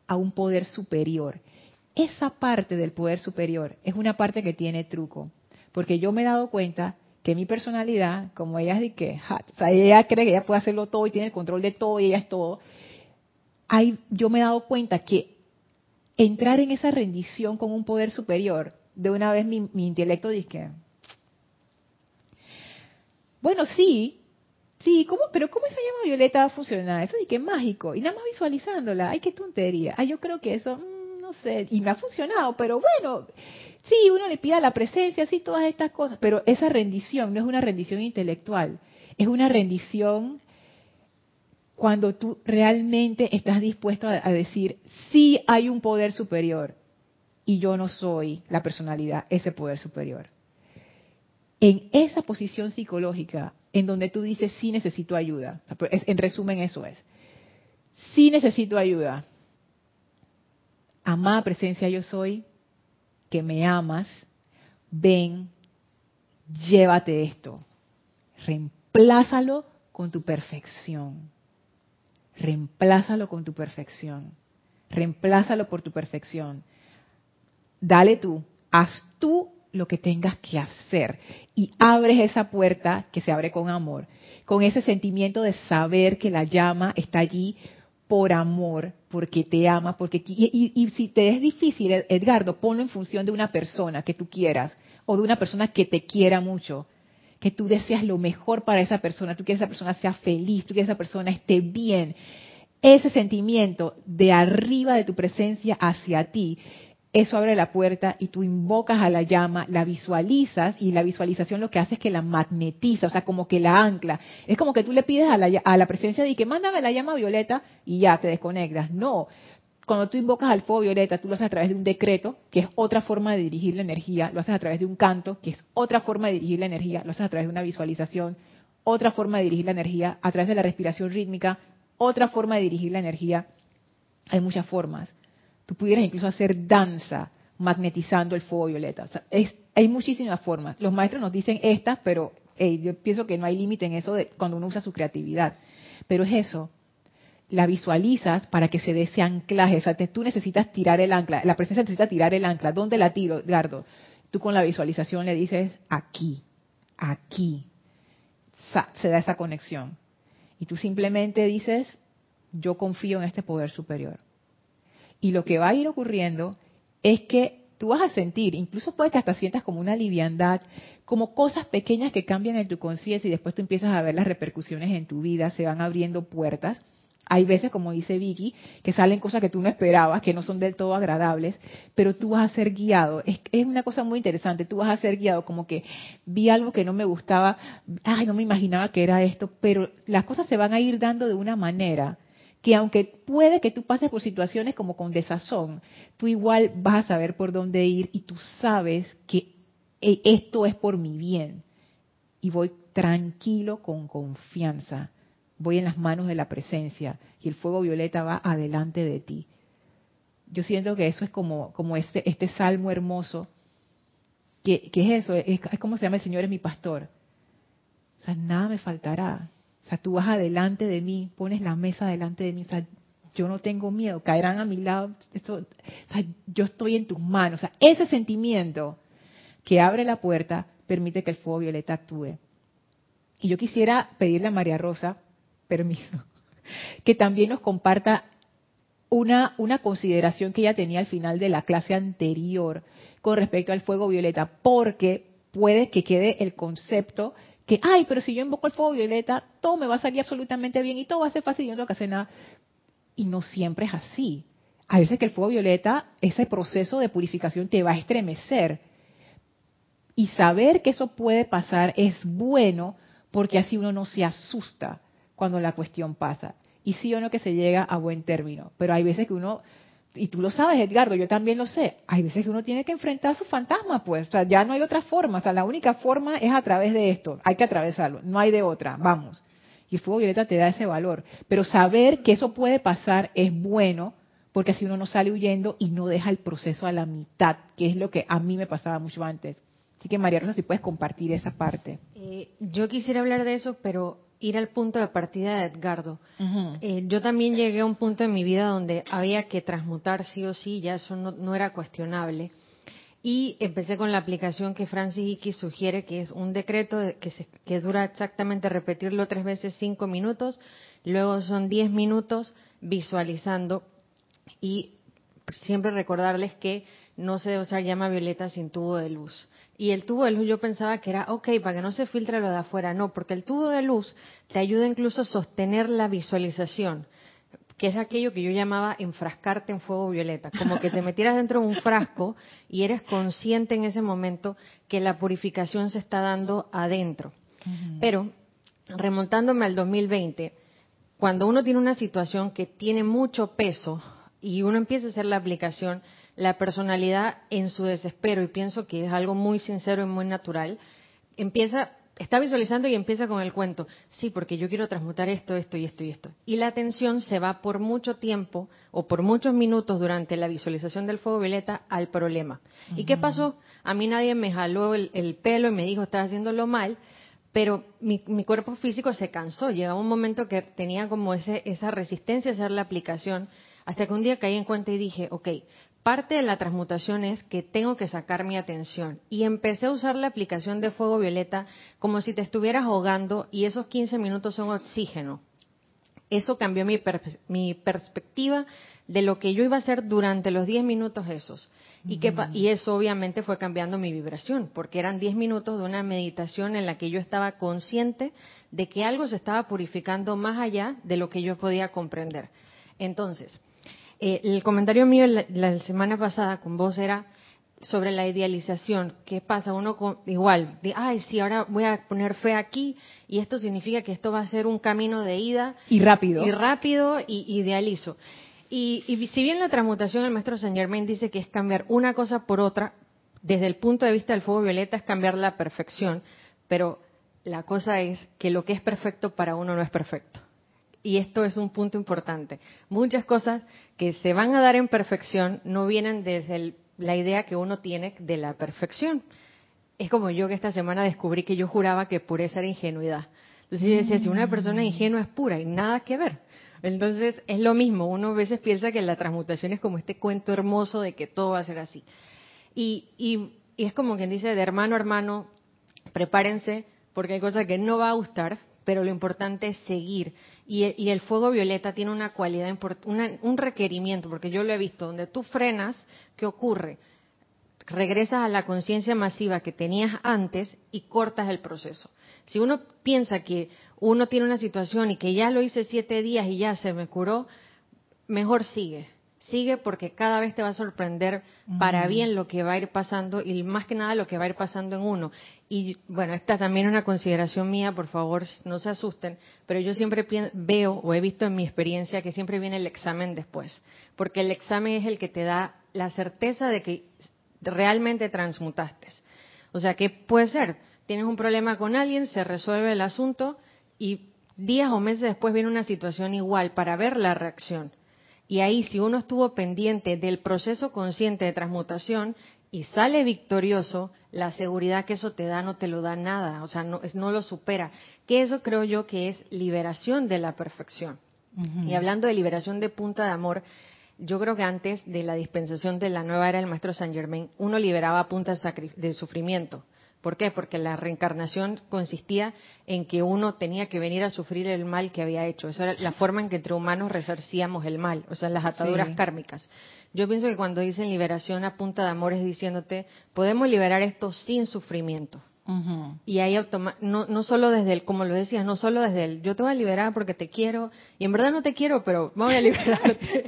a un poder superior. Esa parte del poder superior es una parte que tiene truco, porque yo me he dado cuenta que mi personalidad, como ella es de que, o sea, ella cree que ella puede hacerlo todo y tiene el control de todo y ella es todo, yo me he dado cuenta que entrar en esa rendición con un poder superior, de una vez mi, mi intelecto dice, bueno, sí, sí, ¿cómo, pero ¿cómo esa llama violeta va a funcionar? Eso es que mágico. Y nada más visualizándola, ay, qué tontería. Ay, yo creo que eso, mm, no sé, y me ha funcionado, pero bueno, sí, uno le pide la presencia, sí, todas estas cosas, pero esa rendición no es una rendición intelectual, es una rendición cuando tú realmente estás dispuesto a, a decir, sí hay un poder superior. Y yo no soy la personalidad, ese poder superior en esa posición psicológica en donde tú dices, sí necesito ayuda. En resumen, eso es. Sí necesito ayuda. Amada presencia yo soy, que me amas, ven, llévate esto. Reemplázalo con tu perfección. Reemplázalo con tu perfección. Reemplázalo por tu perfección. Dale tú, haz tú lo que tengas que hacer y abres esa puerta que se abre con amor, con ese sentimiento de saber que la llama está allí por amor, porque te ama, porque y, y, si te es difícil, Edgardo, ponlo en función de una persona que tú quieras o de una persona que te quiera mucho, que tú deseas lo mejor para esa persona, tú quieres que esa persona sea feliz, tú quieres que esa persona esté bien. Ese sentimiento de arriba de tu presencia hacia ti eso abre la puerta y tú invocas a la llama, la visualizas y la visualización lo que hace es que la magnetiza, o sea, como que la ancla. Es como que tú le pides a la, a la presencia de que mándame la llama violeta y ya te desconectas. No, cuando tú invocas al fuego violeta, tú lo haces a través de un decreto, que es otra forma de dirigir la energía, lo haces a través de un canto, que es otra forma de dirigir la energía, lo haces a través de una visualización, otra forma de dirigir la energía, a través de la respiración rítmica, otra forma de dirigir la energía. Hay muchas formas. Tú pudieras incluso hacer danza magnetizando el fuego violeta. hay muchísimas formas. Los maestros nos dicen estas, pero yo pienso que no hay límite en eso de cuando uno usa su creatividad. Pero es eso, la visualizas para que se dé anclaje. O sea, tú necesitas tirar el ancla. La presencia necesita tirar el ancla. ¿Dónde la tiro, Edgardo? Tú con la visualización le dices aquí, aquí. Se da esa conexión. Y tú simplemente dices, yo confío en este poder superior. Y lo que va a ir ocurriendo es que tú vas a sentir, incluso puede que hasta sientas como una liviandad, como cosas pequeñas que cambian en tu conciencia y después tú empiezas a ver las repercusiones en tu vida, se van abriendo puertas. Hay veces, como dice Vicky, que salen cosas que tú no esperabas, que no son del todo agradables, pero tú vas a ser guiado. Es, es, una cosa muy interesante, tú vas a ser guiado como que vi algo que no me gustaba, ay, no me imaginaba que era esto, pero las cosas se van a ir dando de una manera que aunque puede que tú pases por situaciones como con desazón, tú igual vas a saber por dónde ir y tú sabes que eh, esto es por mi bien. Y voy tranquilo, con confianza. voy en las manos de la presencia y el fuego violeta va adelante de ti. Yo siento que eso es como, como este, este salmo hermoso. que es eso? Es, es, como se llama el Señor es mi pastor. O sea, nada me faltará. Sea, tú vas adelante de mí, pones la mesa delante de mí. O sea, yo no tengo miedo, caerán a mi lado. O sea, yo estoy en tus manos. O sea, ese sentimiento que abre la puerta permite que el fuego violeta actúe. Y yo quisiera pedirle a María Rosa, permiso, que también nos comparta una, una consideración que ella tenía al final de la clase anterior con respecto al fuego violeta, porque puede que quede el concepto que, ay, pero si yo invoco el fuego violeta, todo me va a salir absolutamente bien y todo va a ser fácil y yo no tengo que hacer nada. Y no siempre es así. A veces que el fuego violeta, ese proceso de purificación te va a estremecer. Y saber que eso puede pasar es bueno porque así uno no se asusta cuando la cuestión pasa. Y sí o no que se llega a buen término. Pero hay veces que uno, y tú lo sabes, Edgardo, yo también lo sé, hay veces que uno tiene que enfrentar a su fantasma, pues. O sea, ya no hay otra forma. O sea, la única forma es a través de esto. Hay que atravesarlo. No hay de otra. Vamos. Y el fuego violeta te da ese valor. Pero saber que eso puede pasar es bueno, porque así uno no sale huyendo y no deja el proceso a la mitad, que es lo que a mí me pasaba mucho antes. Así que María Rosa, si puedes compartir esa parte. Eh, yo quisiera hablar de eso, pero ir al punto de partida de Edgardo. Eh, yo también llegué a un punto en mi vida donde había que transmutar sí o sí, ya eso no, era cuestionable. Y empecé con la aplicación que Francis Hickey sugiere, que es un decreto que, se, que dura exactamente repetirlo tres veces cinco minutos, luego son diez minutos visualizando y siempre recordarles que no se debe usar llama violeta sin tubo de luz. Y el tubo de luz yo pensaba que era, ok, para que no se filtre lo de afuera. No, porque el tubo de luz te ayuda incluso a sostener la visualización, que es aquello que yo llamaba enfrascarte en fuego violeta. Como que te metieras dentro de un frasco y eres consciente en ese momento que la purificación se está dando adentro. Pero, remontándome al 2020, cuando uno tiene una situación que tiene mucho peso y uno empieza a hacer la aplicación, la personalidad en su desespero, y pienso que es algo muy sincero y muy natural, empieza, está visualizando y empieza con el cuento, sí, porque yo quiero transmutar esto, esto y esto y esto. Y la atención se va por mucho tiempo o por muchos minutos durante la visualización del fuego violeta al problema. ¿Y qué pasó? A mí nadie me jaló el, pelo y me dijo, estás haciéndolo mal, pero mi, mi, cuerpo físico se cansó. Llegaba un momento que tenía como ese, esa resistencia a hacer la aplicación, hasta que un día caí en cuenta y dije, ok, Parte de la transmutación es que tengo que sacar mi atención y empecé a usar la aplicación de fuego violeta como si te estuvieras ahogando y esos 15 minutos son oxígeno. Eso cambió mi, mi perspectiva de lo que yo iba a hacer durante los 10 minutos esos. Y, que, y eso obviamente fue cambiando mi vibración, porque eran 10 minutos de una meditación en la que yo estaba consciente de que algo se estaba purificando más allá de lo que yo podía comprender. Entonces, eh, el comentario mío la, semana pasada con vos era sobre la idealización. ¿Qué pasa? Uno igual, de, ay, sí, ahora voy a poner fe aquí y esto significa que esto va a ser un camino de ida. Y rápido. Y rápido y idealizo. Y, y si bien la transmutación, el maestro Saint Germain dice que es cambiar una cosa por otra, desde el punto de vista del fuego violeta es cambiar la perfección, pero la cosa es que lo que es perfecto para uno no es perfecto y esto es un punto importante. Muchas cosas que se van a dar en perfección no vienen desde la idea que uno tiene de la perfección. Es como yo que esta semana descubrí que yo juraba que pureza era ingenuidad. Entonces yo decía, si una persona ingenua es pura y nada que ver. Entonces es lo mismo, uno a veces piensa que la transmutación es como este cuento hermoso de que todo va a ser así. Y, y, y es como quien dice, de hermano a hermano, prepárense porque hay cosas que no va a gustar, pero lo importante es seguir. Y, el fuego violeta tiene una cualidad, un requerimiento, porque yo lo he visto, donde tú frenas, ¿qué ocurre? Regresas a la conciencia masiva que tenías antes y cortas el proceso. Si uno piensa que uno tiene una situación y que ya lo hice siete días y ya se me curó, mejor sigue Sigue porque cada vez te va a sorprender para bien lo que va a ir pasando y más que nada lo que va a ir pasando en uno. Y bueno, esta también es una consideración mía, por favor, no se asusten, pero yo siempre veo o he visto en mi experiencia que siempre viene el examen después, porque el examen es el que te da la certeza de que realmente transmutaste. O sea, ¿qué puede ser? Tienes un problema con alguien, se resuelve el asunto y días o meses después viene una situación igual para ver la reacción. Y ahí si uno estuvo pendiente del proceso consciente de transmutación y sale victorioso, la seguridad que eso te da no te lo da nada, o sea, no, no lo supera. Que eso creo yo que es liberación de la perfección. Y hablando de liberación de punta de amor, yo creo que antes de la dispensación de la nueva era del maestro Saint Germain, uno liberaba punta de sufrimiento. ¿Por qué? Porque la reencarnación consistía en que uno tenía que venir a sufrir el mal que había hecho. Esa era la forma en que entre humanos resarcíamos el mal, o sea, las ataduras kármicas. Yo pienso que cuando dicen liberación a punta de amor es diciéndote, podemos liberar esto sin sufrimiento. Y ahí no, no solo desde el, como lo decías, no solo desde el, yo te voy a liberar porque te quiero, y en verdad no te quiero, pero voy a liberarte.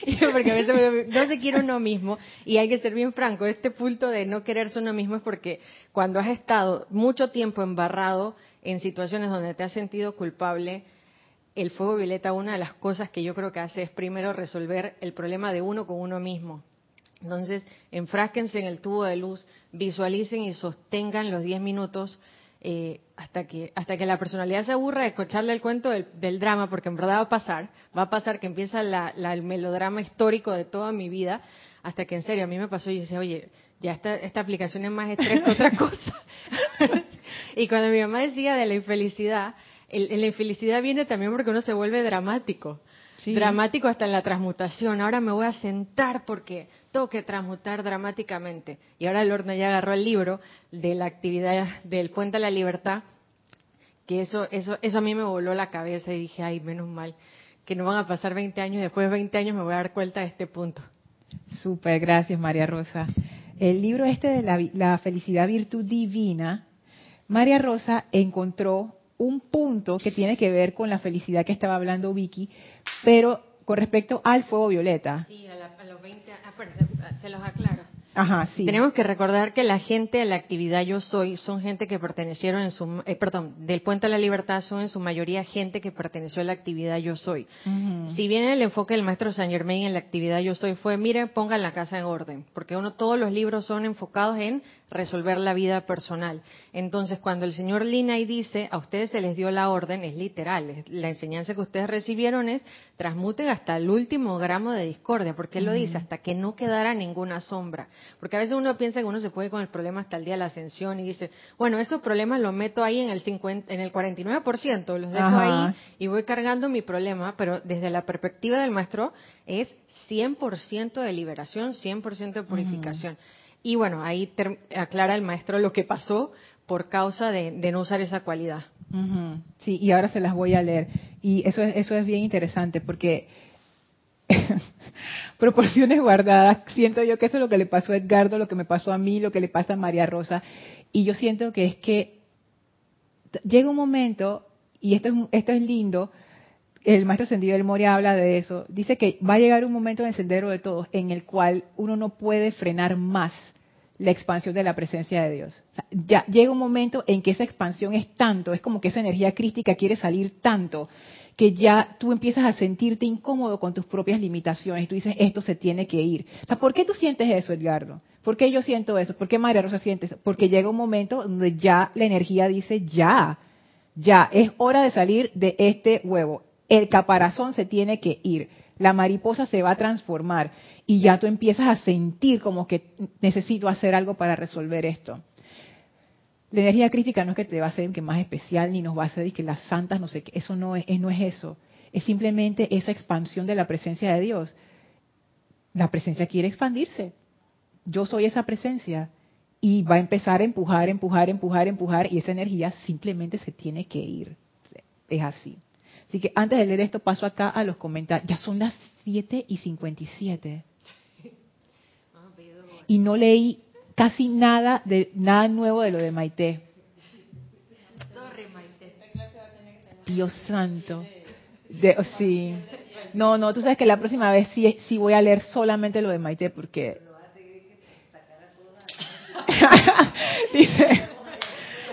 porque a veces no se quiere uno mismo, y hay que ser bien franco, este punto de no quererse uno mismo es porque cuando has estado mucho tiempo embarrado en situaciones donde te has sentido culpable, el fuego violeta, una de las cosas que yo creo que hace es primero resolver el problema de uno con uno mismo. Entonces, enfrásquense en el tubo de luz, visualicen y sostengan los 10 minutos eh, hasta que hasta que la personalidad se aburra de escucharle el cuento del, drama, porque en verdad va a pasar, va a pasar que empieza el melodrama histórico de toda mi vida, hasta que en serio a mí me pasó y decía, oye, ya esta, esta aplicación es más estrés que otra cosa. y cuando mi mamá decía de la infelicidad, la infelicidad viene también porque uno se vuelve dramático. Dramático hasta en la transmutación. Ahora me voy a sentar porque que transmutar dramáticamente. Y ahora el horno ya agarró el libro de la actividad del Puente a la Libertad, que eso, eso, eso a mí me voló la cabeza y dije, ay, menos mal, que no van a pasar 20 años después de 20 años me voy a dar cuenta de este punto. Súper, gracias María Rosa. El libro este de la, la felicidad virtud divina, María Rosa encontró un punto que tiene que ver con la felicidad que estaba hablando Vicky, pero con respecto al fuego violeta. Sí, a, los 20, ah, se los aclaro. Ajá, sí. Tenemos que recordar que la gente de la actividad Yo Soy son gente que pertenecieron en su, eh, perdón, del Puente a la Libertad son en su mayoría gente que perteneció a la actividad Yo Soy. Si bien el enfoque del maestro Saint Germain en la actividad Yo Soy fue, miren, pongan la casa en orden, porque uno, todos los libros son enfocados en resolver la vida personal. Entonces, cuando el señor Linay dice, a ustedes se les dio la orden, es literal, la enseñanza que ustedes recibieron es, transmuten hasta el último gramo de discordia, porque él lo dice, hasta que no quedara ninguna sombra. Porque a veces uno piensa que uno se puede con el problema hasta el día de la ascensión y dice, bueno, esos problemas los meto ahí en el, 50, en el 49%, los dejo ahí y voy cargando mi problema, pero desde la perspectiva del maestro es 100% de liberación, 100% de purificación. Y bueno, ahí aclara el maestro lo que pasó por causa de, no usar esa cualidad. Sí, y ahora se las voy a leer. Y eso es, eso es bien interesante porque proporciones guardadas, siento yo que eso es lo que le pasó a Edgardo, lo que me pasó a mí, lo que le pasa a María Rosa. Y yo siento que es que llega un momento, y esto es, esto es lindo, el maestro ascendido del Moria habla de eso, dice que va a llegar un momento en el sendero de todos en el cual uno no puede frenar más la expansión de la presencia de Dios. ya llega un momento en que esa expansión es tanto, es como que esa energía crística quiere salir tanto, que ya tú empiezas a sentirte incómodo con tus propias limitaciones. Tú dices, esto se tiene que ir. ¿por qué tú sientes eso, Edgardo? ¿Por qué yo siento eso? ¿Por qué María Rosa siente eso? Porque llega un momento donde ya la energía dice, ya, ya, es hora de salir de este huevo. El caparazón se tiene que ir. La mariposa se va a transformar y ya tú empiezas a sentir como que necesito hacer algo para resolver esto. La energía crítica no es que te va a hacer que más especial ni nos va a hacer que las santas no sé qué, eso no es, no es eso. Es simplemente esa expansión de la presencia de Dios. La presencia quiere expandirse. Yo soy esa presencia y va a empezar a empujar, empujar, empujar, empujar y esa energía simplemente se tiene que ir. Es así. Así que antes de leer esto paso acá a los comentarios. Ya son las 7 y 57 y no leí casi nada de nada nuevo de lo de Maite. Dios santo. De, oh, sí. No, no, tú sabes que la próxima vez sí, sí voy a leer solamente lo de Maite porque dice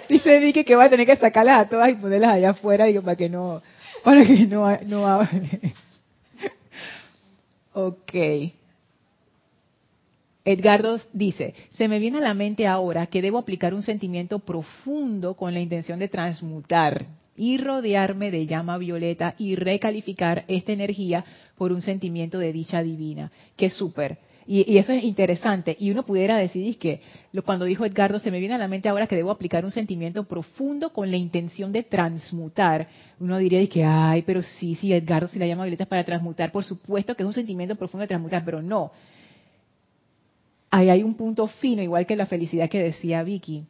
dice Vicky que va a tener que sacarlas a todas y ponerlas allá afuera digo para que no para que no no Ok. Edgardo dice, se me viene a la mente ahora que debo aplicar un sentimiento profundo con la intención de transmutar y rodearme de llama violeta y recalificar esta energía por un sentimiento de dicha divina. Que súper. Y, eso es interesante. Y uno pudiera decidir que lo, cuando dijo Edgardo, se me viene a la mente ahora que debo aplicar un sentimiento profundo con la intención de transmutar. Uno diría que, ay, pero sí, sí, Edgardo, si la llama violeta es para transmutar, por supuesto que es un sentimiento profundo de transmutar, pero no ahí hay un punto fino, igual que la felicidad que decía Vicky.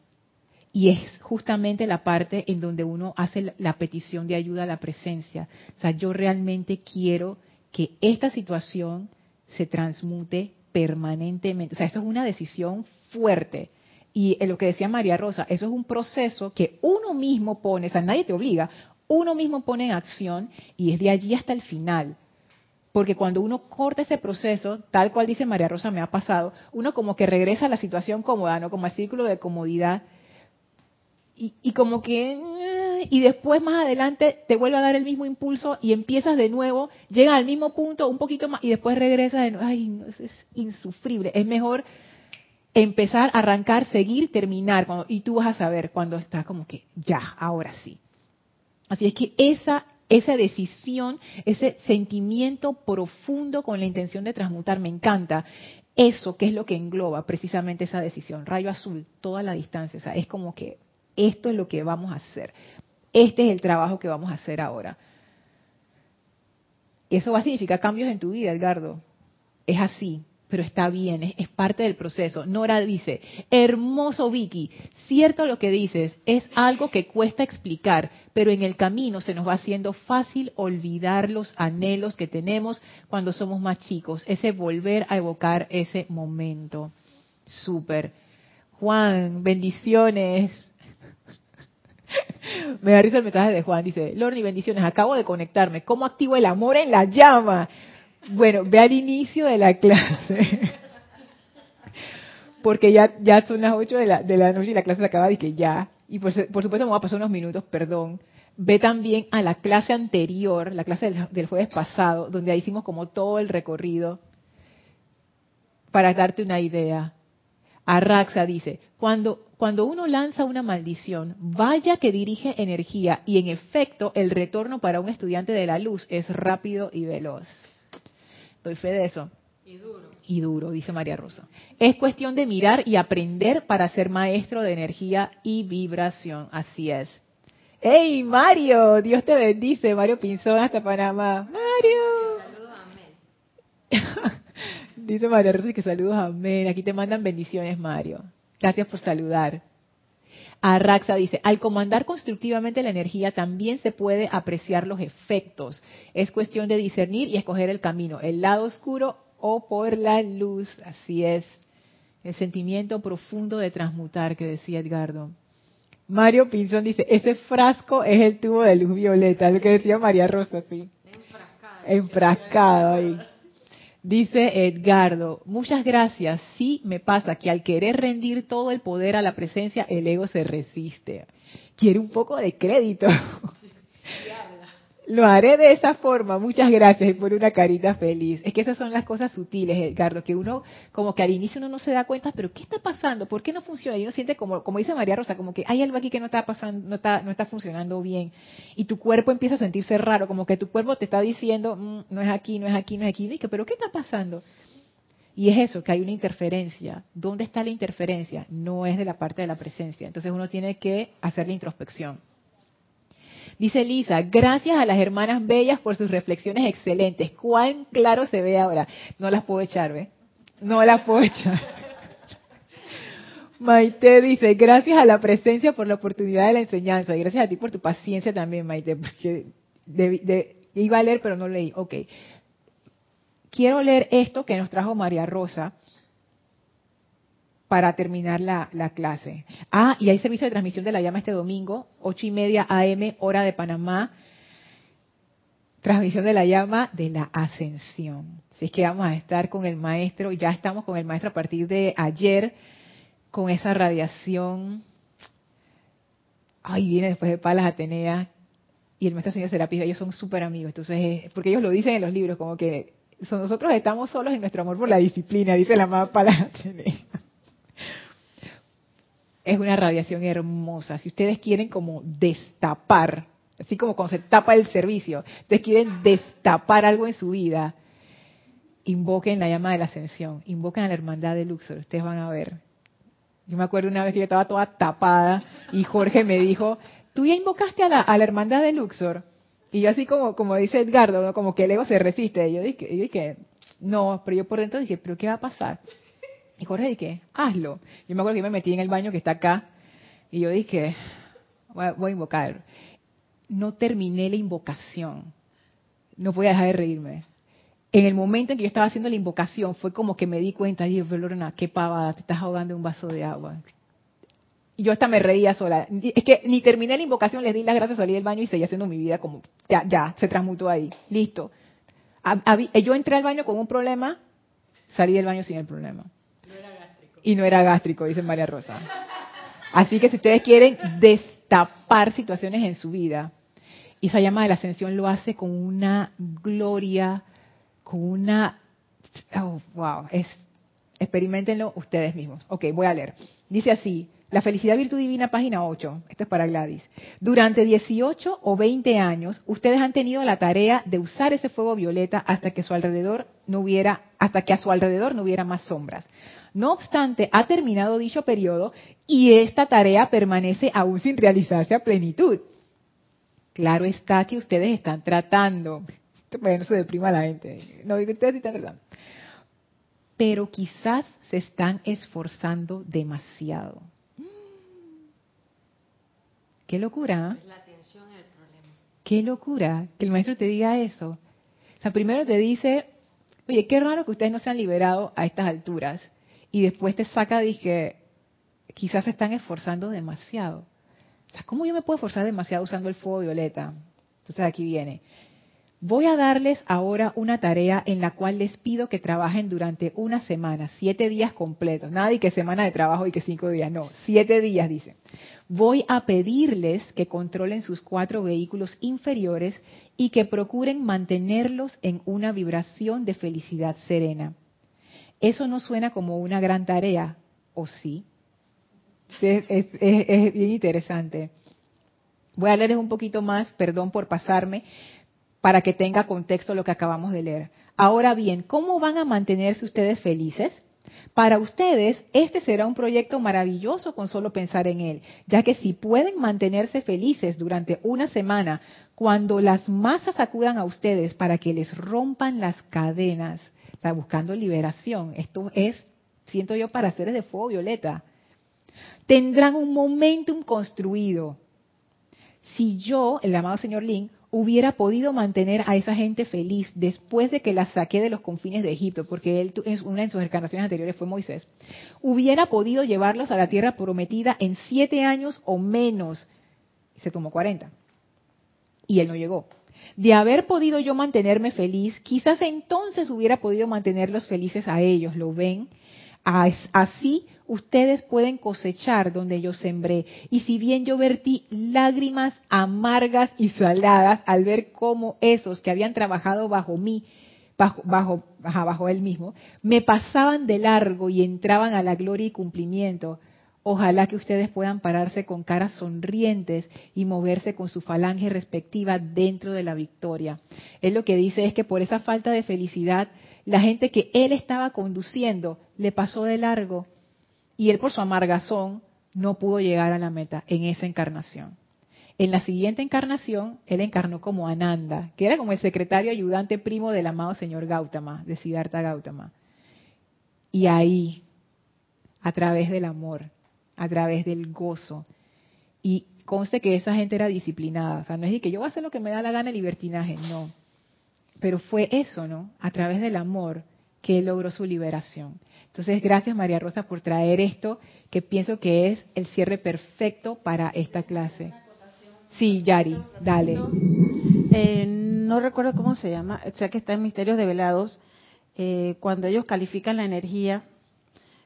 Y es justamente la parte en donde uno hace la petición de ayuda a la presencia. O sea, yo realmente quiero que esta situación se transmute permanentemente. O sea, eso es una decisión fuerte. Y en lo que decía María Rosa, eso es un proceso que uno mismo pone, o sea, nadie te obliga, uno mismo pone en acción y es de allí hasta el final. Porque cuando uno corta ese proceso, tal cual dice María Rosa, me ha pasado, uno como que regresa a la situación cómoda, ¿no? Como al círculo de comodidad. Y, como que... Y después más adelante te vuelve a dar el mismo impulso y empiezas de nuevo, llega al mismo punto, un poquito más, y después regresas de nuevo. Ay, no, es insufrible. Es mejor empezar, arrancar, seguir, terminar. y tú vas a saber cuando está como que ya, ahora sí. Así es que esa esa decisión, ese sentimiento profundo con la intención de transmutar, me encanta. Eso que es lo que engloba precisamente esa decisión, rayo azul, toda la distancia, es como que esto es lo que vamos a hacer. Este es el trabajo que vamos a hacer ahora. Eso va a significar cambios en tu vida, Edgardo. Es así pero está bien, es, parte del proceso. Nora dice, hermoso Vicky, cierto lo que dices, es algo que cuesta explicar, pero en el camino se nos va haciendo fácil olvidar los anhelos que tenemos cuando somos más chicos, ese volver a evocar ese momento. Súper. Juan, bendiciones. Me da risa el mensaje de Juan, dice, Lorny, bendiciones, acabo de conectarme, ¿cómo activo el amor en la llama? Bueno, ve al inicio de la clase. Porque ya, ya son las 8 de la, de la noche y la clase se acaba de que ya. Y por, por supuesto me voy a pasar unos minutos, perdón. Ve también a la clase anterior, la clase del, del jueves pasado, donde ahí hicimos como todo el recorrido para darte una idea. Arraxa dice, cuando, cuando uno lanza una maldición, vaya que dirige energía y en efecto el retorno para un estudiante de la luz es rápido y veloz. Doy fe de eso. Y duro. Y duro, dice María Rosa. Es cuestión de mirar y aprender para ser maestro de energía y vibración. Así es. ¡Hey, Mario! Dios te bendice. Mario Pinzón hasta Panamá. ¡Mario! Saludos, amén. dice María Rosa que saludos, amén. Aquí te mandan bendiciones, Mario. Gracias por saludar. Arraxa dice, al comandar constructivamente la energía también se puede apreciar los efectos. Es cuestión de discernir y escoger el camino, el lado oscuro o por la luz. Así es. El sentimiento profundo de transmutar que decía Edgardo. Mario Pinzón dice, ese frasco es el tubo de luz violeta, lo que decía María Rosa, sí. Enfrascado. Enfrascado ahí. Dice Edgardo, muchas gracias. Sí me pasa que al querer rendir todo el poder a la presencia, el ego se resiste. Quiere un poco de crédito. Lo haré de esa forma, muchas gracias, y por una carita feliz. Es que esas son las cosas sutiles, Edgardo, que uno, como que al inicio uno no se da cuenta, pero ¿qué está pasando? ¿Por qué no funciona? Y uno siente como, como dice María Rosa, como que hay algo aquí que no está pasando, no está, no está funcionando bien. Y tu cuerpo empieza a sentirse raro, como que tu cuerpo te está diciendo, mm, no es aquí, no es aquí, no es aquí. Y pero ¿qué está pasando? Y es eso, que hay una interferencia. ¿Dónde está la interferencia? No es de la parte de la presencia. Entonces uno tiene que hacer la introspección. Dice Lisa, gracias a las hermanas bellas por sus reflexiones excelentes. Cuán claro se ve ahora. No las puedo echar, ¿ve? No las puedo echar. Maite dice, gracias a la presencia por la oportunidad de la enseñanza. Y gracias a ti por tu paciencia también, Maite, porque iba a leer pero no leí. Ok. Quiero leer esto que nos trajo María Rosa para terminar la, clase. Ah, y hay servicio de transmisión de la llama este domingo, ocho y media AM, hora de Panamá. Transmisión de la llama de la ascensión. Así es que vamos a estar con el maestro, ya estamos con el maestro a partir de ayer, con esa radiación. Ay, viene después de Palas Atenea y el maestro señor Serapis, ellos son súper amigos, entonces, porque ellos lo dicen en los libros, como que nosotros estamos solos en nuestro amor por la disciplina, dice la amada palabra. Es una radiación hermosa. Si ustedes quieren como destapar, así como cuando se tapa el servicio, ustedes quieren destapar algo en su vida, invoquen la llama de la ascensión, invoquen a la hermandad de Luxor, ustedes van a ver. Yo me acuerdo una vez que yo estaba toda tapada y Jorge me dijo, ¿tú ya invocaste a la, a la hermandad de Luxor? Y yo así como, como dice Edgardo, como que el ego se resiste. Y yo dije, yo dije, no, pero yo por dentro dije, ¿pero qué va a pasar? Y Jorge dije, hazlo. Yo me acuerdo que me metí en el baño que está acá y yo dije, voy a, voy a invocar. No terminé la invocación. No podía dejar de reírme. En el momento en que yo estaba haciendo la invocación fue como que me di cuenta, y dije, Lorena, qué pavada, te estás ahogando un vaso de agua. Y yo hasta me reía sola. Es que ni terminé la invocación, les di las gracias, salí del baño y seguí haciendo mi vida como, ya, ya, se transmutó ahí, listo. Yo entré al baño con un problema, salí del baño sin el problema. Y no era gástrico, dice María Rosa. Así que si ustedes quieren destapar situaciones en su vida, esa llama de la ascensión lo hace con una gloria, con una... Oh, wow, es, experimentenlo ustedes mismos. Ok, voy a leer. Dice así, la felicidad virtud divina, página 8. Esto es para Gladys. Durante 18 o 20 años, ustedes han tenido la tarea de usar ese fuego violeta hasta que su alrededor no hubiera, hasta que a su alrededor no hubiera más sombras. No obstante, ha terminado dicho periodo y esta tarea permanece aún sin realizarse a plenitud. Claro está que ustedes están tratando. Bueno, no se deprima la gente. No, ustedes están tratando. Pero quizás se están esforzando demasiado Qué locura. ¿eh? La atención el problema. Qué locura que el maestro te diga eso. O sea, primero te dice, oye, qué raro que ustedes no se han liberado a estas alturas. Y después te saca, dije, quizás se están esforzando demasiado. O ¿cómo yo me puedo esforzar demasiado usando el fuego violeta? Entonces aquí viene. Voy a darles ahora una tarea en la cual les pido que trabajen durante una semana, siete días completos. Nada que semana de trabajo y que cinco días, no, siete días, dice. Voy a pedirles que controlen sus cuatro vehículos inferiores y que procuren mantenerlos en una vibración de felicidad serena. Eso no suena como una gran tarea, ¿o sí? es, bien interesante. Voy a leerles un poquito más, perdón por pasarme para que tenga contexto lo que acabamos de leer. Ahora bien, ¿cómo van a mantenerse ustedes felices? Para ustedes, este será un proyecto maravilloso con solo pensar en él, ya que si pueden mantenerse felices durante una semana, cuando las masas acudan a ustedes para que les rompan las cadenas, buscando liberación, esto es, siento yo, para seres de fuego violeta, tendrán un momentum construido. Si yo, el amado señor Lin, hubiera podido mantener a esa gente feliz después de que la saqué de los confines de Egipto, porque él en una de sus encarnaciones anteriores fue Moisés, hubiera podido llevarlos a la tierra prometida en siete años o menos. Se tomó cuarenta. Y él no llegó. De haber podido yo mantenerme feliz, quizás entonces hubiera podido mantenerlos felices a ellos, ¿lo ven? Así ustedes pueden cosechar donde yo sembré. Y si bien yo vertí lágrimas amargas y saladas al ver cómo esos que habían trabajado bajo mí, bajo, bajo, bajo él mismo, me pasaban de largo y entraban a la gloria y cumplimiento. Ojalá que ustedes puedan pararse con caras sonrientes y moverse con su falange respectiva dentro de la victoria. Él lo que dice es que por esa falta de felicidad, la gente que él estaba conduciendo le pasó de largo y él por su amargazón no pudo llegar a la meta en esa encarnación. En la siguiente encarnación, él encarnó como Ananda, que era como el secretario ayudante primo del amado señor Gautama, de Siddhartha Gautama. Y ahí, a través del amor, a través del gozo, y conste que esa gente era disciplinada, o sea, no es decir que yo voy a hacer lo que me da la gana el libertinaje, no. Pero fue eso, ¿no? A través del amor que logró su liberación. Entonces, gracias María Rosa por traer esto, que pienso que es el cierre perfecto para esta clase. Sí, Yari, dale. Eh, no recuerdo cómo se llama, o sea que está en Misterios Develados, eh, cuando ellos califican la energía,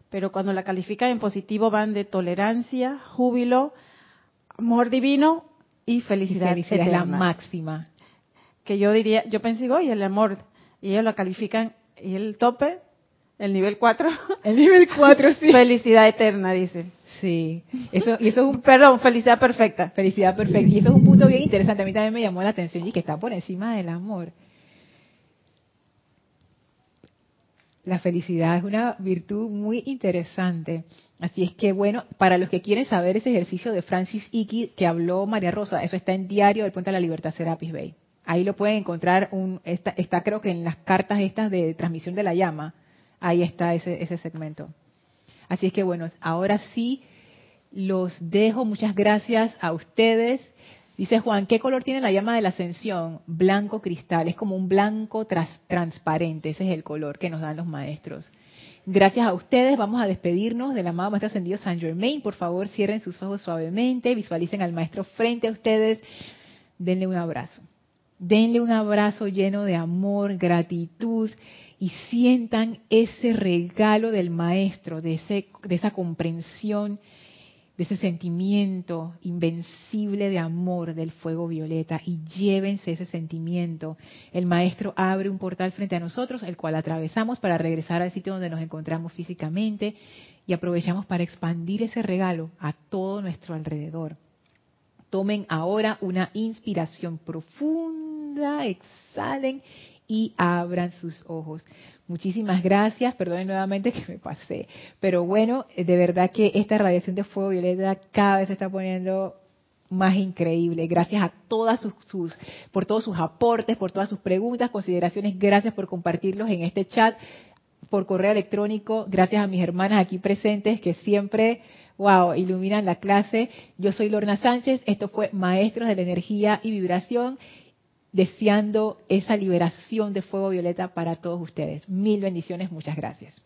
pero cuando la califican en positivo van de tolerancia, júbilo, amor divino y felicidad. Y felicidad es la máxima. Que yo diría, yo pensé, oye, el amor, y ellos lo califican, y el tope, el nivel 4. El nivel 4, sí. felicidad eterna, dicen. Sí, eso, y eso es un Perdón, felicidad perfecta. Felicidad perfecta. Y eso es un punto bien interesante. A mí también me llamó la atención y que está por encima del amor. La felicidad es una virtud muy interesante. Así es que, bueno, para los que quieren saber ese ejercicio de Francis Iki que habló María Rosa, eso está en Diario del Puente de la Libertad Serapis Bay. Ahí lo pueden encontrar, un, está, está creo que en las cartas estas de transmisión de la llama. Ahí está ese, ese segmento. Así es que, bueno, ahora sí los dejo. Muchas gracias a ustedes. Dice Juan, ¿qué color tiene la llama de la ascensión? Blanco cristal, es como un blanco tras- transparente, ese es el color que nos dan los maestros. Gracias a ustedes, vamos a despedirnos del amado Maestro Ascendido San Germain. Por favor, cierren sus ojos suavemente, visualicen al Maestro frente a ustedes, denle un abrazo. Denle un abrazo lleno de amor, gratitud y sientan ese regalo del Maestro, de, ese, de esa comprensión de ese sentimiento invencible de amor del fuego violeta y llévense ese sentimiento. El maestro abre un portal frente a nosotros, el cual atravesamos para regresar al sitio donde nos encontramos físicamente y aprovechamos para expandir ese regalo a todo nuestro alrededor. Tomen ahora una inspiración profunda, exhalen y abran sus ojos. Muchísimas gracias, perdonen nuevamente que me pasé, pero bueno, de verdad que esta radiación de fuego violeta cada vez se está poniendo más increíble. Gracias a todas sus, sus, por todos sus aportes, por todas sus preguntas, consideraciones. Gracias por compartirlos en este chat, por correo electrónico. Gracias a mis hermanas aquí presentes que siempre, wow, iluminan la clase. Yo soy Lorna Sánchez. Esto fue Maestros de la Energía y Vibración deseando esa liberación de fuego violeta para todos ustedes. Mil bendiciones, muchas gracias.